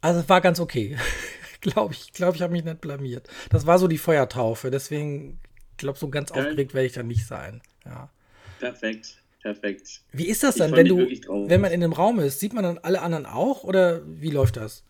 Speaker 1: Also es war ganz okay. glaube ich, glaube ich, habe mich nicht blamiert. Das war so die Feuertaufe. Deswegen, glaube so ganz Geil. aufgeregt werde ich da nicht sein. Ja.
Speaker 2: Perfekt. Perfekt.
Speaker 1: Wie ist das dann, wenn du, wenn man in einem Raum ist, sieht man dann alle anderen auch oder wie läuft das?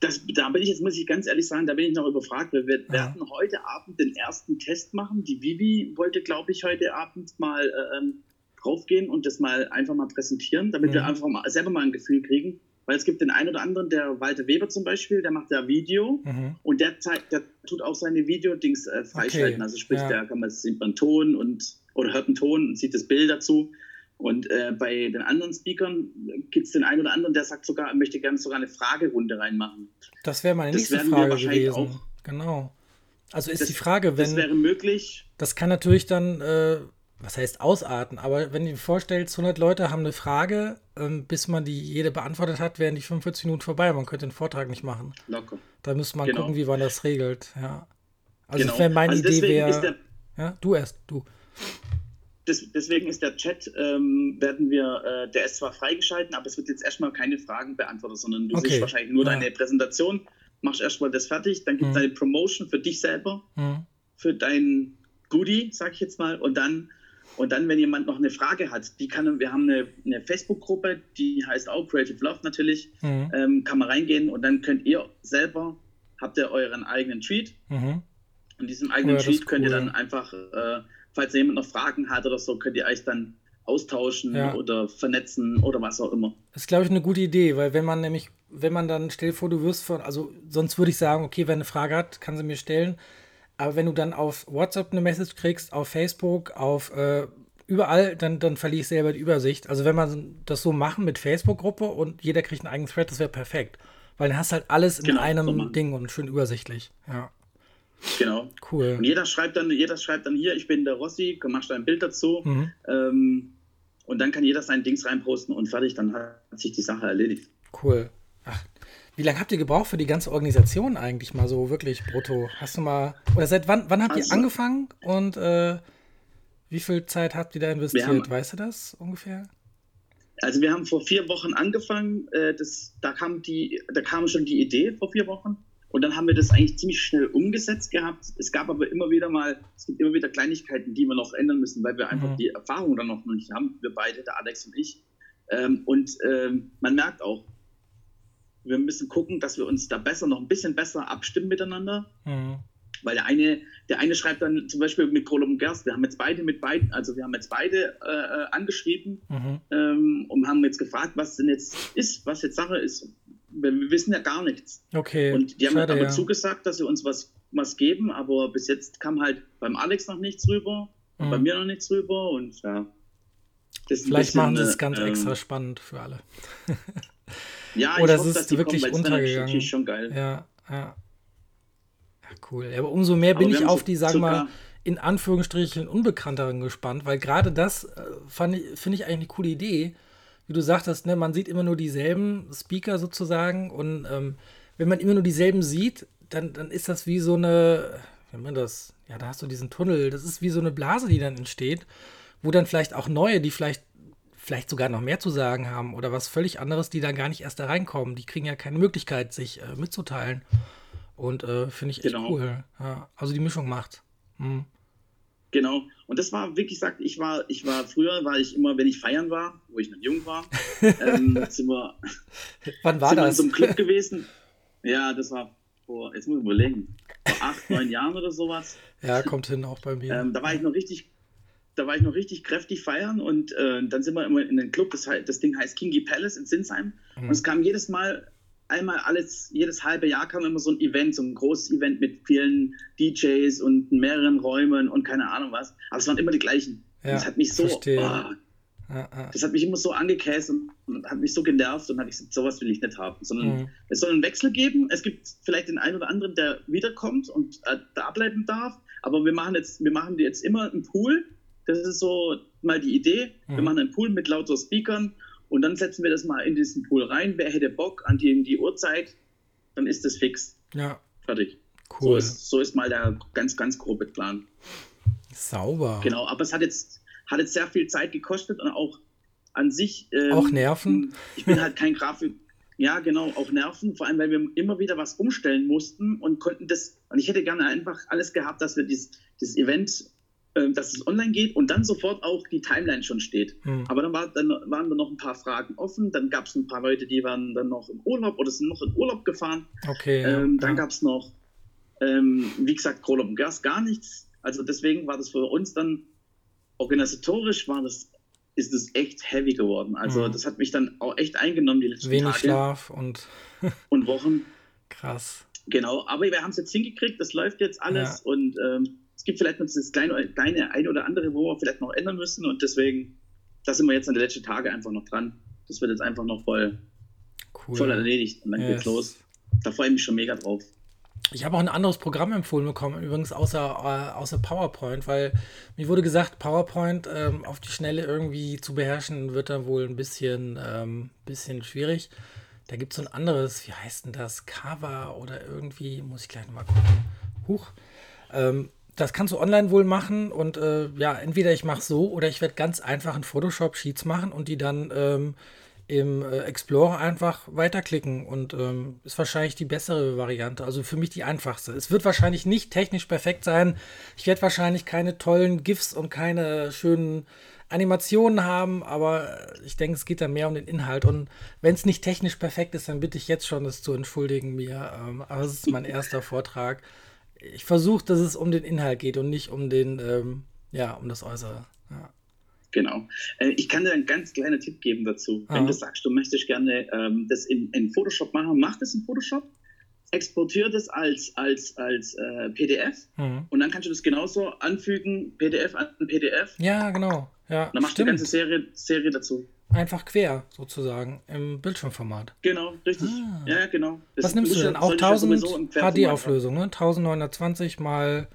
Speaker 2: Das, da bin ich jetzt, muss ich ganz ehrlich sagen, da bin ich noch überfragt. Wir ja. werden heute Abend den ersten Test machen. Die Vivi wollte, glaube ich, heute Abend mal äh, ähm, draufgehen und das mal einfach mal präsentieren, damit ja. wir einfach mal selber mal ein Gefühl kriegen. Weil es gibt den einen oder anderen, der Walter Weber zum Beispiel, der macht ja Video mhm. und der zeigt, der tut auch seine Videodings äh, freischalten. Okay. Also sprich, ja. da kann man sieht man Ton und oder hört einen Ton und sieht das Bild dazu. Und äh, bei den anderen Speakern gibt es den einen oder anderen, der sagt sogar, er möchte gerne sogar eine Fragerunde reinmachen.
Speaker 1: Das wäre meine das nächste Frage gewesen. Auch, genau. Also ist
Speaker 2: das,
Speaker 1: die Frage, wenn.
Speaker 2: Das wäre möglich.
Speaker 1: Das kann natürlich dann, äh, was heißt ausarten, aber wenn du dir vorstellst, 100 Leute haben eine Frage, ähm, bis man die jede beantwortet hat, wären die 45 Minuten vorbei. Man könnte den Vortrag nicht machen.
Speaker 2: Locker.
Speaker 1: Da müsste man genau. gucken, wie man das regelt. Ja. Also, genau. meine also Idee, wäre. Ja, du erst, du
Speaker 2: das, deswegen ist der Chat, ähm, werden wir, äh, der ist zwar freigeschalten, aber es wird jetzt erstmal keine Fragen beantwortet, sondern du okay. siehst wahrscheinlich nur ja. deine Präsentation, machst erstmal das fertig, dann gibt es mhm. eine Promotion für dich selber, mhm. für dein Goodie, sag ich jetzt mal, und dann, und dann, wenn jemand noch eine Frage hat, die kann, wir haben eine, eine Facebook-Gruppe, die heißt auch Creative Love natürlich, mhm. ähm, kann man reingehen und dann könnt ihr selber, habt ihr euren eigenen Tweet. Mhm. Und diesem eigenen oh ja, Tweet könnt ihr dann einfach äh, falls jemand noch Fragen hat oder so, könnt ihr euch dann austauschen ja. oder vernetzen oder was auch immer.
Speaker 1: Das ist, glaube ich, eine gute Idee, weil wenn man nämlich, wenn man dann, stell dir vor, du wirst von, also sonst würde ich sagen, okay, wer eine Frage hat, kann sie mir stellen. Aber wenn du dann auf WhatsApp eine Message kriegst, auf Facebook, auf äh, überall, dann, dann verliere ich selber die Übersicht. Also wenn man das so machen mit Facebook-Gruppe und jeder kriegt einen eigenen Thread, das wäre perfekt. Weil dann hast du halt alles in genau, einem so Ding und schön übersichtlich. Ja.
Speaker 2: Genau. Cool. Und jeder schreibt dann, jeder schreibt dann hier, ich bin der Rossi, machst ein Bild dazu. Mhm. Ähm, und dann kann jeder sein Dings reinposten und fertig, dann hat sich die Sache erledigt.
Speaker 1: Cool. Ach, wie lange habt ihr gebraucht für die ganze Organisation eigentlich mal so wirklich brutto? Hast du mal, oder seit wann, wann habt also, ihr angefangen und äh, wie viel Zeit habt ihr da investiert? Haben, weißt du das ungefähr?
Speaker 2: Also wir haben vor vier Wochen angefangen, äh, das, da, kam die, da kam schon die Idee vor vier Wochen. Und dann haben wir das eigentlich ziemlich schnell umgesetzt gehabt. Es gab aber immer wieder mal, es gibt immer wieder Kleinigkeiten, die wir noch ändern müssen, weil wir einfach mhm. die Erfahrung dann noch nicht haben, wir beide, der Alex und ich. Ähm, und ähm, man merkt auch, wir müssen gucken, dass wir uns da besser, noch ein bisschen besser abstimmen miteinander. Mhm. Weil der eine, der eine schreibt dann zum Beispiel mit Kolum Gerst, wir haben jetzt beide mit beiden, also wir haben jetzt beide äh, äh angeschrieben mhm. ähm, und haben jetzt gefragt, was denn jetzt ist, was jetzt Sache ist wir wissen ja gar nichts.
Speaker 1: Okay.
Speaker 2: Und die haben Schade, aber ja. zugesagt, dass sie uns was, was geben, aber bis jetzt kam halt beim Alex noch nichts rüber, mhm. bei mir noch nichts rüber und ja.
Speaker 1: Vielleicht bisschen, machen sie es ganz äh, extra spannend für alle.
Speaker 2: ja,
Speaker 1: Oder es ist wirklich kommen, untergegangen. schon geil. Ja, ja. Ja, cool. Aber umso mehr bin ich auf so die, sagen wir mal, in Anführungsstrichen unbekannteren gespannt, weil gerade das äh, finde ich eigentlich eine coole Idee, wie du sagtest, ne, man sieht immer nur dieselben Speaker sozusagen und ähm, wenn man immer nur dieselben sieht, dann, dann ist das wie so eine, wie man das, ja, da hast du diesen Tunnel, das ist wie so eine Blase, die dann entsteht, wo dann vielleicht auch neue, die vielleicht, vielleicht sogar noch mehr zu sagen haben oder was völlig anderes, die dann gar nicht erst da reinkommen, die kriegen ja keine Möglichkeit, sich äh, mitzuteilen. Und äh, finde ich echt genau. cool. Ja, also die Mischung macht. Hm.
Speaker 2: Genau. Und das war, wie gesagt, ich war, ich war früher, war ich immer, wenn ich feiern war, wo ich noch jung war, ähm, sind wir,
Speaker 1: Wann war sind das?
Speaker 2: Wir in so einem Club gewesen. Ja, das war vor, jetzt muss ich überlegen, vor acht, neun Jahren oder sowas.
Speaker 1: Ja, kommt hin auch bei mir.
Speaker 2: Ähm, da war ich noch richtig, da war ich noch richtig kräftig feiern und äh, dann sind wir immer in den Club, das, das Ding heißt Kingy Palace in Sinsheim. Mhm. Und es kam jedes Mal einmal alles, jedes halbe Jahr kam immer so ein Event, so ein großes Event mit vielen DJs und mehreren Räumen und keine Ahnung was. Aber es waren immer die gleichen. Ja, das hat mich so, oh, das hat mich immer so angekäst und hat mich so genervt und habe ich gesagt, sowas will ich nicht haben. Sondern mhm. es soll einen Wechsel geben. Es gibt vielleicht den einen oder anderen, der wiederkommt und äh, da bleiben darf. Aber wir machen jetzt, wir machen jetzt immer einen Pool. Das ist so mal die Idee. Mhm. Wir machen einen Pool mit lauter Speakern und dann setzen wir das mal in diesen Pool rein. Wer hätte Bock an die, die Uhrzeit, dann ist das fix.
Speaker 1: Ja.
Speaker 2: Fertig. Cool. So ist, so ist mal der ganz, ganz grobe Plan.
Speaker 1: Sauber.
Speaker 2: Genau, aber es hat jetzt hat jetzt sehr viel Zeit gekostet und auch an sich.
Speaker 1: Ähm, auch Nerven?
Speaker 2: Ich bin halt kein Grafik. Ja, genau, auch Nerven, vor allem, weil wir immer wieder was umstellen mussten und konnten das, und ich hätte gerne einfach alles gehabt, dass wir dieses, dieses Event, dass es online geht und dann sofort auch die Timeline schon steht. Hm. Aber dann, war, dann waren da noch ein paar Fragen offen, dann gab es ein paar Leute, die waren dann noch im Urlaub oder sind noch in Urlaub gefahren.
Speaker 1: Okay.
Speaker 2: Ähm, dann ja. gab es noch, ähm, wie gesagt, Kohle und Gas, gar nichts. Also deswegen war das für uns dann organisatorisch war das, ist es echt heavy geworden. Also mhm. das hat mich dann auch echt eingenommen, die letzten
Speaker 1: Wenig
Speaker 2: Tage.
Speaker 1: Schlaf und,
Speaker 2: und Wochen.
Speaker 1: Krass.
Speaker 2: Genau, aber wir haben es jetzt hingekriegt, das läuft jetzt alles ja. und ähm, es gibt vielleicht noch das kleine, kleine ein oder andere, wo wir vielleicht noch ändern müssen und deswegen, da sind wir jetzt an den letzten Tage einfach noch dran. Das wird jetzt einfach noch voll, cool. voll erledigt und dann yes. geht's los. Da freue ich mich schon mega drauf.
Speaker 1: Ich habe auch ein anderes Programm empfohlen bekommen, übrigens außer, äh, außer PowerPoint, weil mir wurde gesagt, PowerPoint ähm, auf die Schnelle irgendwie zu beherrschen, wird dann wohl ein bisschen, ähm, bisschen schwierig. Da gibt es so ein anderes, wie heißt denn das? Cover oder irgendwie, muss ich gleich nochmal gucken. Huch. Ähm, das kannst du online wohl machen und äh, ja, entweder ich mache so oder ich werde ganz einfach in Photoshop Sheets machen und die dann ähm, im äh, Explorer einfach weiterklicken und ähm, ist wahrscheinlich die bessere Variante. Also für mich die einfachste. Es wird wahrscheinlich nicht technisch perfekt sein. Ich werde wahrscheinlich keine tollen GIFs und keine schönen Animationen haben, aber ich denke, es geht dann mehr um den Inhalt. Und wenn es nicht technisch perfekt ist, dann bitte ich jetzt schon, das zu entschuldigen mir. Ähm, aber es ist mein erster Vortrag. Ich versuche, dass es um den Inhalt geht und nicht um den, ähm, ja, um das Äußere. Ja.
Speaker 2: Genau. Äh, ich kann dir einen ganz kleinen Tipp geben dazu. Aha. Wenn du sagst, du möchtest gerne ähm, das in, in, Photoshop machen, mach das in Photoshop, exportiere das als, als, als äh, PDF mhm. und dann kannst du das genauso anfügen, PDF an PDF.
Speaker 1: Ja, genau. Ja,
Speaker 2: dann machst du die ganze Serie, Serie dazu.
Speaker 1: Einfach quer, sozusagen, im Bildschirmformat.
Speaker 2: Genau, richtig. Ah. Ja, genau.
Speaker 1: Das Was nimmst du denn? Auch 1000 HD-Auflösung, ne? 1920 mal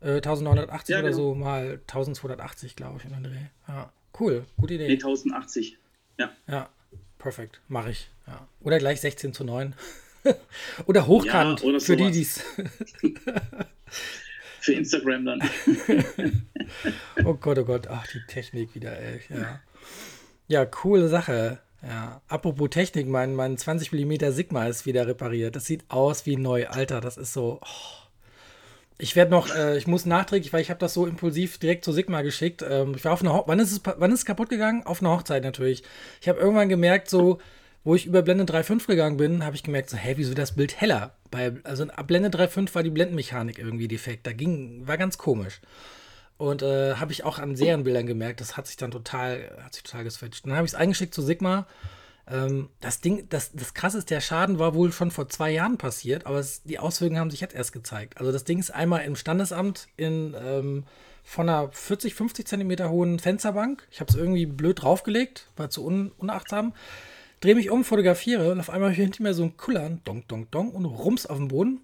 Speaker 1: 1980 ja, oder genau. so mal 1280, glaube ich, in der Dreh. Ja, cool, gute Idee.
Speaker 2: Nee, 1080. Ja.
Speaker 1: Ja, perfekt, mache ich. Ja. Oder gleich 16 zu 9. oder hochkant, ja, oder für die, die es.
Speaker 2: für Instagram dann.
Speaker 1: oh Gott, oh Gott, ach, die Technik wieder, ey. Ja, ja coole Sache. Ja, apropos Technik, mein, mein 20 mm Sigma ist wieder repariert. Das sieht aus wie neu. Alter, das ist so. Oh. Ich werde noch, äh, ich muss nachträglich, weil ich habe das so impulsiv direkt zu Sigma geschickt. Ähm, ich war auf einer Ho wann ist es wann ist es kaputt gegangen? Auf einer Hochzeit natürlich. Ich habe irgendwann gemerkt, so wo ich über Blende 3.5 gegangen bin, habe ich gemerkt, so, hä, wieso das Bild heller? Bei, also ab Blende 3.5 war die Blendenmechanik irgendwie defekt. Da ging, war ganz komisch. Und äh, habe ich auch an Serienbildern gemerkt, das hat sich dann total, hat sich total geswitcht. Dann habe ich es eingeschickt zu Sigma ähm, das Ding, das, das krasse ist, der Schaden war wohl schon vor zwei Jahren passiert, aber es, die Auswirkungen haben sich jetzt erst gezeigt. Also das Ding ist einmal im Standesamt in, ähm, von einer 40, 50 Zentimeter hohen Fensterbank. Ich habe es irgendwie blöd draufgelegt, war zu un, unachtsam. Drehe mich um, fotografiere und auf einmal hier hinter mir so ein Kullern, donk, donk, donk und rums auf dem Boden.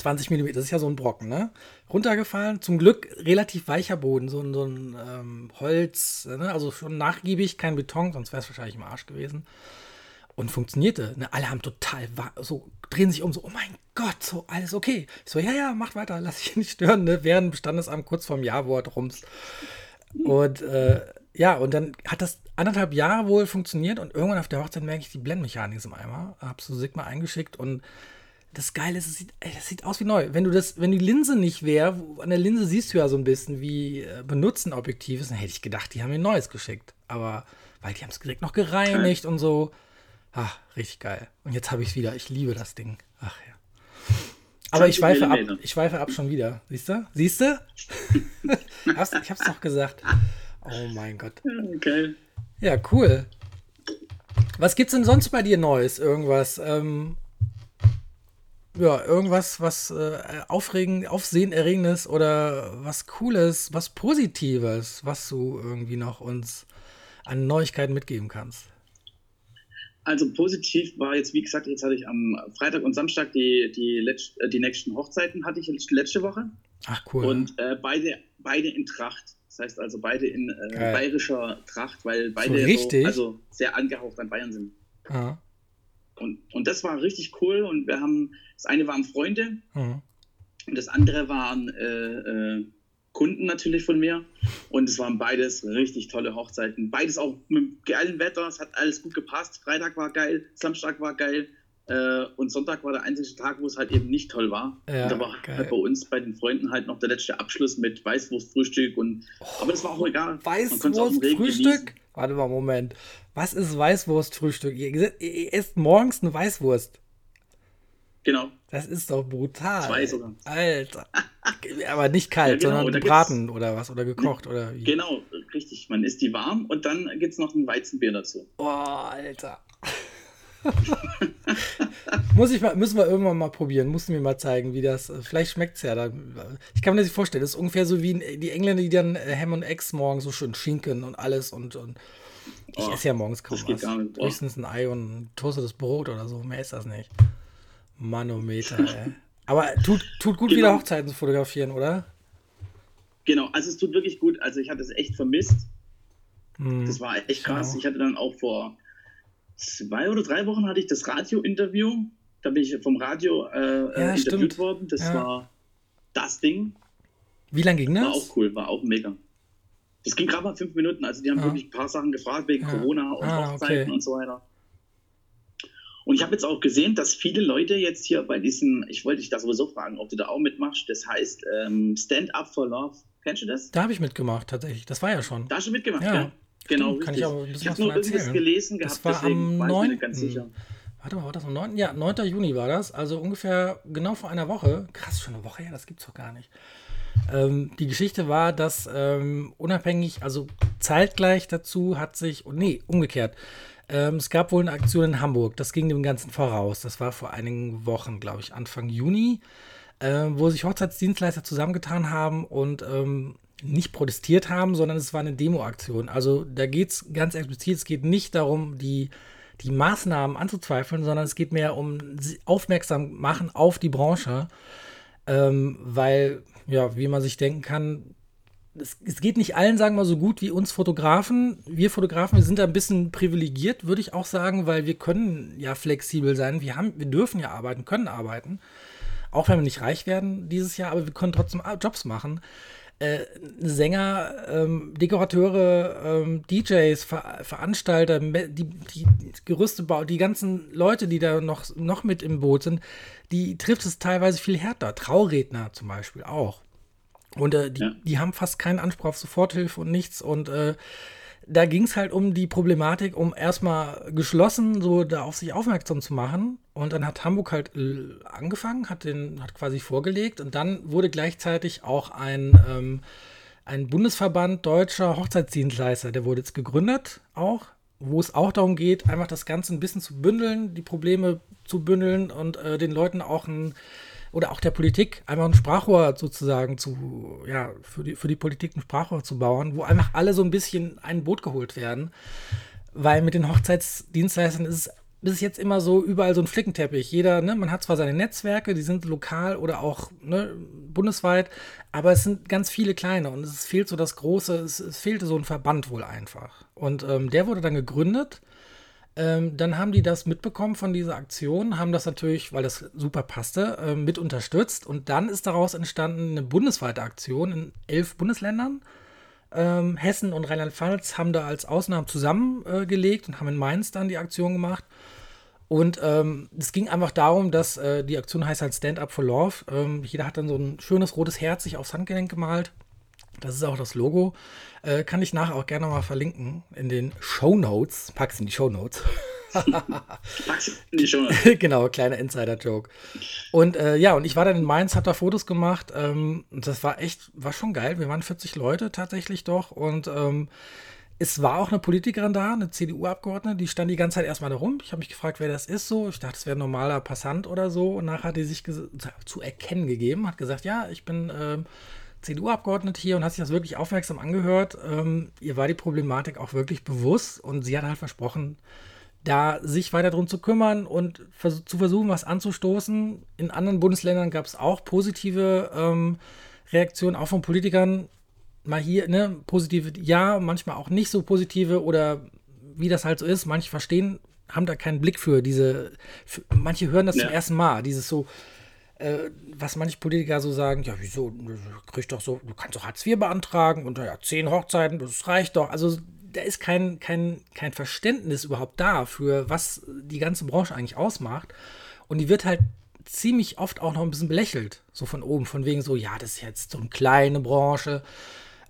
Speaker 1: 20 mm, das ist ja so ein Brocken, ne? Runtergefallen. Zum Glück relativ weicher Boden, so, ein, so ein ähm, Holz, ne? also schon nachgiebig, kein Beton, sonst wäre es wahrscheinlich im Arsch gewesen. Und funktionierte. Ne? Alle haben total so, drehen sich um, so, oh mein Gott, so alles okay. Ich so, ja, ja, macht weiter, lass dich nicht stören, ne? Während Standesamt kurz vorm Ja-Wort rums. Und äh, ja, und dann hat das anderthalb Jahre wohl funktioniert und irgendwann auf der Hochzeit merke ich, die Blendmechanik ist im Eimer. Hab so Sigma eingeschickt und das Geile ist, es sieht, ey, das sieht aus wie neu. Wenn du das, wenn die Linse nicht wäre, an der Linse siehst du ja so ein bisschen, wie äh, benutzen Objektiv ist, dann hätte ich gedacht, die haben mir ein neues geschickt. Aber, weil die haben es direkt noch gereinigt und so. Ach, richtig geil. Und jetzt habe ich es wieder. Ich liebe das Ding. Ach ja. Aber ich schweife ab. Ich schweife ab schon wieder. Siehst du? Siehst du? ich hab's doch gesagt. Oh mein Gott.
Speaker 2: Okay.
Speaker 1: Ja, cool. Was gibt's denn sonst bei dir Neues? Irgendwas? Ähm, ja, irgendwas, was äh, aufregend, aufsehenerregendes oder was Cooles, was Positives, was du irgendwie noch uns an Neuigkeiten mitgeben kannst?
Speaker 2: Also positiv war jetzt, wie gesagt, jetzt hatte ich am Freitag und Samstag die, die, letzt, äh, die nächsten Hochzeiten hatte ich letzte Woche.
Speaker 1: Ach cool.
Speaker 2: Und äh, beide, beide in Tracht. Das heißt also beide in äh, bayerischer Tracht, weil beide
Speaker 1: so?
Speaker 2: So, also sehr angehaucht an Bayern sind.
Speaker 1: Ah.
Speaker 2: Und, und das war richtig cool. Und wir haben, das eine waren Freunde
Speaker 1: Mhm.
Speaker 2: und das andere waren äh, äh, Kunden natürlich von mir. Und es waren beides richtig tolle Hochzeiten. Beides auch mit geilem Wetter. Es hat alles gut gepasst. Freitag war geil, Samstag war geil. Äh, und Sonntag war der einzige Tag, wo es halt eben nicht toll war.
Speaker 1: Ja,
Speaker 2: und da war
Speaker 1: geil.
Speaker 2: halt bei uns, bei den Freunden, halt noch der letzte Abschluss mit Weißwurstfrühstück. Und, aber das war auch egal.
Speaker 1: Weißwurstfrühstück? Warte mal, Moment. Was ist Weißwurstfrühstück? Ihr, ihr esst morgens eine Weißwurst.
Speaker 2: Genau.
Speaker 1: Das ist doch brutal.
Speaker 2: Zwei sogar.
Speaker 1: Alter. Aber nicht kalt,
Speaker 2: Ja, genau,
Speaker 1: sondern gebraten oder was? Oder gekocht oder wie?
Speaker 2: Genau, richtig. Man isst die warm und dann gibt es noch ein Weizenbier dazu.
Speaker 1: Oh, Alter. Muss ich mal, müssen wir irgendwann mal probieren. Musst du mir mal zeigen, wie das. Vielleicht schmeckt es ja. Da, ich kann mir das nicht vorstellen. Das ist ungefähr so wie die Engländer, die dann äh, Ham und Eggs morgens so schön Schinken und alles und. und ich
Speaker 2: Oh,
Speaker 1: esse ja morgens kaum was.
Speaker 2: Oh.
Speaker 1: Höchstens ein Ei und ein toastetes Brot oder so. Mehr ist das nicht. Manometer, ey. Aber tut, tut gut, wieder
Speaker 2: Genau.
Speaker 1: Hochzeiten zu fotografieren, oder?
Speaker 2: Genau, also es tut wirklich gut. Also ich hatte es echt vermisst.
Speaker 1: Hm.
Speaker 2: Das war echt krass.
Speaker 1: Ja.
Speaker 2: Ich hatte dann auch vor zwei oder drei Wochen hatte ich das Radio-Interview. Da bin ich vom Radio äh,
Speaker 1: Ja,
Speaker 2: interviewt
Speaker 1: stimmt.
Speaker 2: worden. Das
Speaker 1: Ja.
Speaker 2: war das Ding.
Speaker 1: Wie lange ging
Speaker 2: War
Speaker 1: das?
Speaker 2: auch cool, war auch mega. Das ging gerade mal fünf Minuten. Also die haben
Speaker 1: Ja.
Speaker 2: wirklich ein paar Sachen gefragt wegen
Speaker 1: Ja.
Speaker 2: Corona und
Speaker 1: Ah,
Speaker 2: Hochzeiten
Speaker 1: okay.
Speaker 2: und so weiter. Und ich habe jetzt auch gesehen, dass viele Leute jetzt hier bei diesem, ich wollte dich da sowieso fragen, ob du da auch mitmachst. Das heißt ähm, Stand Up for Love. Kennst du das?
Speaker 1: Da habe ich mitgemacht, tatsächlich. Das war ja schon.
Speaker 2: Da hast du mitgemacht,
Speaker 1: Ja.
Speaker 2: ja? Genau,
Speaker 1: kann
Speaker 2: richtig.
Speaker 1: ich auch ein bisschen
Speaker 2: ich habe
Speaker 1: was
Speaker 2: nur irgendwas
Speaker 1: erzählen.
Speaker 2: gelesen
Speaker 1: Das
Speaker 2: gehabt,
Speaker 1: war
Speaker 2: deswegen
Speaker 1: am
Speaker 2: war ich mir nicht ganz
Speaker 1: 9..
Speaker 2: sicher.
Speaker 1: Warte mal, war das am 9.? Ja, 9. Juni war das. Also ungefähr genau vor einer Woche. Krass, schon eine Woche her, das gibt's doch gar nicht. Ähm, die Geschichte war, dass ähm, unabhängig, also zeitgleich dazu hat sich, oh, nee, umgekehrt. Ähm, es gab wohl eine Aktion in Hamburg, das ging dem Ganzen voraus. Das war vor einigen Wochen, glaube ich, Anfang Juni, ähm, wo sich Hochzeitsdienstleister zusammengetan haben und ähm, nicht protestiert haben, sondern es war eine Demo-Aktion. Also da geht es ganz explizit, es geht nicht darum, die, die Maßnahmen anzuzweifeln, sondern es geht mehr um aufmerksam machen auf die Branche, ähm, weil, ja, wie man sich denken kann, es, es geht nicht allen, sagen wir mal, so gut wie uns Fotografen. Wir Fotografen, wir sind da ein bisschen privilegiert, würde ich auch sagen, weil wir können ja flexibel sein. Wir, haben, wir dürfen ja arbeiten, können arbeiten. Auch wenn wir nicht reich werden dieses Jahr, aber wir können trotzdem Jobs machen. Äh, Sänger, ähm, Dekorateure, ähm, DJs, Ver Veranstalter, die, die Gerüste bauen, die ganzen Leute, die da noch, noch mit im Boot sind, die trifft es teilweise viel härter. Trauredner zum Beispiel auch. Und äh, die,
Speaker 2: Ja.
Speaker 1: die haben fast keinen Anspruch auf Soforthilfe und nichts. Und äh, da ging es halt um die Problematik, um erstmal geschlossen so da auf sich aufmerksam zu machen. Und dann hat Hamburg halt äh, angefangen, hat den, hat quasi vorgelegt und dann wurde gleichzeitig auch ein, ähm, ein Bundesverband deutscher Hochzeitsdienstleister, der wurde jetzt gegründet auch, wo es auch darum geht, einfach das Ganze ein bisschen zu bündeln, die Probleme zu bündeln und äh, den Leuten auch ein oder auch der Politik einfach ein Sprachrohr sozusagen zu, ja, für die, für die Politik ein Sprachrohr zu bauen, wo einfach alle so ein bisschen ein Boot geholt werden. Weil mit den Hochzeitsdienstleistern ist es bis jetzt immer so überall so ein Flickenteppich. Jeder, ne, man hat zwar seine Netzwerke, die sind lokal oder auch ne, bundesweit, aber es sind ganz viele kleine und es fehlt so das große, es, es fehlte so ein Verband wohl einfach. Und ähm, der wurde dann gegründet. Ähm, dann haben die das mitbekommen von dieser Aktion, haben das natürlich, weil das super passte, ähm, mit unterstützt. Und dann ist daraus entstanden eine bundesweite Aktion in elf Bundesländern. Ähm, Hessen und Rheinland-Pfalz haben da als Ausnahmen zusammengelegt äh, und haben in Mainz dann die Aktion gemacht. Und ähm, es ging einfach darum, dass äh, die Aktion heißt halt Stand Up for Love. Ähm, jeder hat dann so ein schönes rotes Herz sich aufs Handgelenk gemalt. Das ist auch das Logo. Äh, kann ich nachher auch gerne mal verlinken in den Show Notes. Pack's in die Show Notes.
Speaker 2: Pack's in die Show.
Speaker 1: genau, kleiner Insider-Joke. Und äh, ja, und ich war dann in Mainz, hab da Fotos gemacht. Ähm, und das war echt, war schon geil. Wir waren 40 Leute tatsächlich doch. Und ähm, es war auch eine Politikerin da, eine CDU-Abgeordnete, die stand die ganze Zeit erstmal da rum. Ich habe mich gefragt, wer das ist so. Ich dachte, es wäre ein normaler Passant oder so. Und nachher hat die sich zu erkennen gegeben, hat gesagt, ja, ich bin ähm, CDU-Abgeordnete hier und hat sich das wirklich aufmerksam angehört. Ähm, ihr war die Problematik auch wirklich bewusst und sie hat halt versprochen, da sich weiter darum zu kümmern und vers zu versuchen, was anzustoßen. In anderen Bundesländern gab es auch positive ähm, Reaktionen, auch von Politikern, mal hier, ne, positive, ja, manchmal auch nicht so positive oder wie das halt so ist. Manche verstehen, haben da keinen Blick für diese, für, manche hören das ja. zum ersten Mal, dieses so, äh, was manche Politiker so sagen, ja, wieso, du kriegst doch so, du kannst doch Hartz IV beantragen und ja, zehn Hochzeiten, das reicht doch. Also da ist kein, kein, kein Verständnis überhaupt da für, was die ganze Branche eigentlich ausmacht. Und die wird halt ziemlich oft auch noch ein bisschen belächelt, so von oben, von wegen so, ja, das ist jetzt so eine kleine Branche.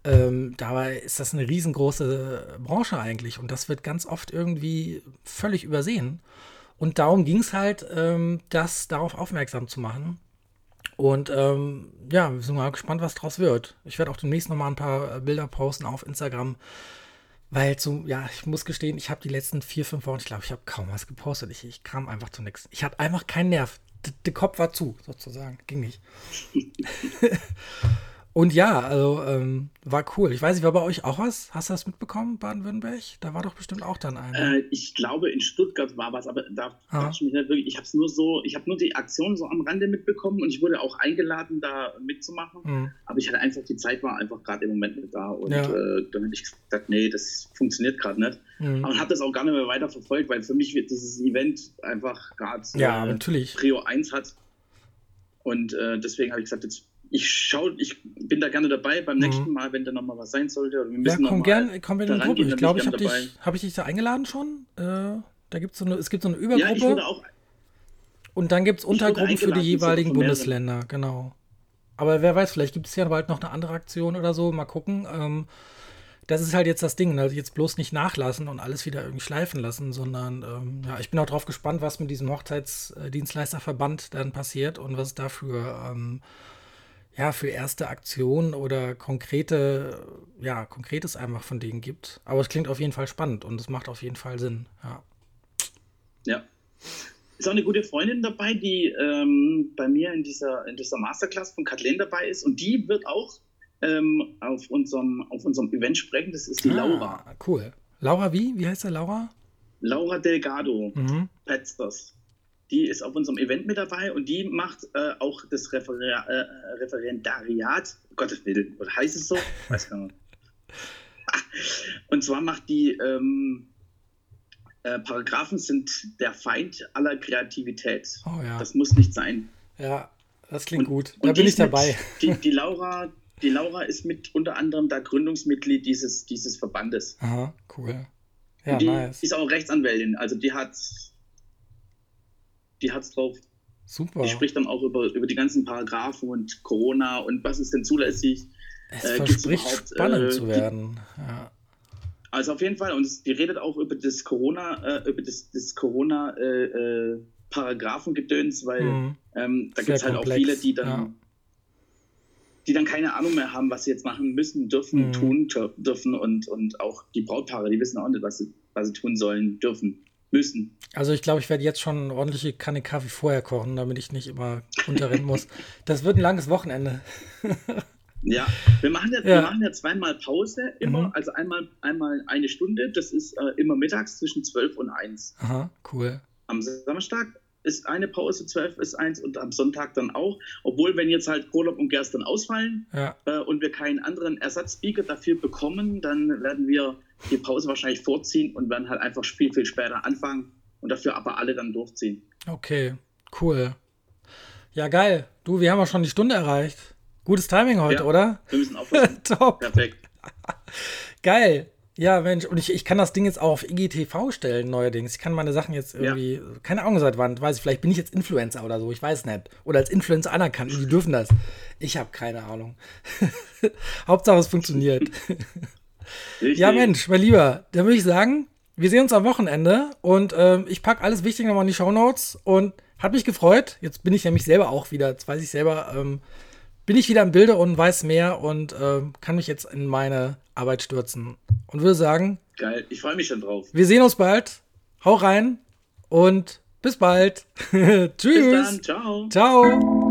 Speaker 1: Ähm, dabei ist das eine riesengroße Branche eigentlich und das wird ganz oft irgendwie völlig übersehen. Und darum ging es halt, ähm, das darauf aufmerksam zu machen. Und ähm, ja, wir sind mal gespannt, was draus wird. Ich werde auch demnächst noch mal ein paar Bilder posten auf Instagram, weil so, ja, ich muss gestehen, ich habe die letzten vier, fünf Wochen, ich glaube, ich habe kaum was gepostet. Ich, ich kam einfach zu nichts. Ich hatte einfach keinen Nerv. Der Kopf war zu, sozusagen. Ging nicht. Und ja, also ähm, war cool. Ich weiß nicht, war bei euch auch was? Hast du das mitbekommen, Baden-Württemberg? Da war doch bestimmt auch dann einer.
Speaker 2: Äh, ich glaube, in Stuttgart war was, aber da ah. ich mich nicht wirklich. Ich habe es nur so, ich habe nur die Aktion so am Rande mitbekommen und ich wurde auch eingeladen, da mitzumachen. Mhm. Aber ich hatte einfach, die Zeit war einfach gerade im Moment nicht da. Und ja. äh, dann habe ich gesagt, nee, das funktioniert gerade nicht. Mhm. Aber habe das auch gar nicht mehr weiter verfolgt, weil für mich wird dieses Event einfach gerade
Speaker 1: ja, äh,
Speaker 2: Prio 1 hat. Und äh, deswegen habe ich gesagt, jetzt ich schaue, ich bin da gerne dabei beim mhm. nächsten Mal, wenn da nochmal was sein sollte.
Speaker 1: Oder wir müssen ja, komm gern, komm in die Gruppe. Ich glaube, ich habe dich, habe ich dich da eingeladen schon? Äh, da gibt's so eine, es gibt so eine Übergruppe. Ja, ich wurde auch, und dann gibt es Untergruppen für die jeweiligen Bundesländer, genau. Aber wer weiß, vielleicht gibt es ja bald noch eine andere Aktion oder so. Mal gucken. Ähm, das ist halt jetzt das Ding, ne? jetzt bloß nicht nachlassen und alles wieder irgendwie schleifen lassen, sondern ähm, ja, ich bin auch drauf gespannt, was mit diesem Hochzeitsdienstleisterverband dann passiert und was dafür ähm, ja, für erste Aktionen oder konkrete, ja, konkretes einfach von denen gibt. Aber es klingt auf jeden Fall spannend und es macht auf jeden Fall Sinn, ja.
Speaker 2: Ja. Ist auch eine gute Freundin dabei, die ähm, bei mir in dieser, in dieser Masterclass von Kathleen dabei ist und die wird auch ähm, auf, unserem, auf unserem Event sprechen. Das ist die ah, Laura.
Speaker 1: Cool. Laura wie? Wie heißt der Laura?
Speaker 2: Laura Delgado, mhm. Petzers die ist auf unserem Event mit dabei und die macht äh, auch das Refer äh, Referendariat, Gottes Willen, oder heißt es so? Weiß gar nicht. Und zwar macht die ähm, äh, Paragraphen sind der Feind aller Kreativität.
Speaker 1: Oh, ja.
Speaker 2: Das muss nicht sein.
Speaker 1: Ja, das klingt und, gut. Da bin ich dabei.
Speaker 2: Mit, die, die, Laura, die Laura ist mit unter anderem da Gründungsmitglied dieses, dieses Verbandes.
Speaker 1: Aha, cool. Ja,
Speaker 2: die
Speaker 1: nice.
Speaker 2: ist auch Rechtsanwältin. Also die hat die hat's drauf.
Speaker 1: Super.
Speaker 2: Die spricht dann auch über, über die ganzen Paragraphen und Corona und was ist denn zulässig.
Speaker 1: Es äh, verspricht spannend äh, zu werden. Ja.
Speaker 2: Also auf jeden Fall, und die redet auch über das Corona, äh, über das, das Corona äh, äh Paragraphengedöns, weil mhm. ähm, da gibt es halt komplex. auch viele, die dann, ja. die dann keine Ahnung mehr haben, was sie jetzt machen müssen, dürfen, mhm. tun dürfen und, und auch die Brautpaare, die wissen auch nicht, was sie, was sie tun sollen, dürfen müssen.
Speaker 1: Also ich glaube, ich werde jetzt schon eine ordentliche Kanne Kaffee vorher kochen, damit ich nicht immer runterrennen muss. Das wird ein langes Wochenende.
Speaker 2: ja, wir machen ja, ja. Wir machen ja zweimal Pause immer, mhm. also einmal, einmal eine Stunde, das ist äh, immer mittags zwischen 12 und 1.
Speaker 1: Aha, cool.
Speaker 2: Am Samstag ist eine Pause, 12 ist 1 und am Sonntag dann auch. Obwohl, wenn jetzt halt Urlaub und Gersten ausfallen
Speaker 1: ja.
Speaker 2: äh, und wir keinen anderen Ersatzspeaker dafür bekommen, dann werden wir die Pause wahrscheinlich vorziehen und werden halt einfach viel, viel später anfangen und dafür aber alle dann durchziehen.
Speaker 1: Okay, cool. Ja, geil. Du, wir haben auch schon die Stunde erreicht. Gutes Timing heute,
Speaker 2: ja,
Speaker 1: oder?
Speaker 2: Wir müssen aufpassen.
Speaker 1: Top.
Speaker 2: Perfekt.
Speaker 1: geil. Ja, Mensch, und ich, ich kann das Ding jetzt auch auf IGTV stellen, neuerdings. Ich kann meine Sachen jetzt irgendwie, ja. keine Ahnung seit wann, weiß ich, vielleicht bin ich jetzt Influencer oder so, ich weiß nicht. Oder als Influencer anerkannt die dürfen das. Ich habe keine Ahnung. Hauptsache es funktioniert. Richtig. Ja, Mensch, mein Lieber, dann würde ich sagen, wir sehen uns am Wochenende und ähm, ich packe alles Wichtige nochmal in die Shownotes und hat mich gefreut. Jetzt bin ich nämlich selber auch wieder, jetzt weiß ich selber, ähm, bin ich wieder im Bilde und weiß mehr und ähm, kann mich jetzt in meine Arbeit stürzen. Und würde sagen,
Speaker 2: geil, ich freue mich schon drauf.
Speaker 1: Wir sehen uns bald. Hau rein und bis bald. Tschüss. Bis dann,
Speaker 2: ciao.
Speaker 1: Ciao.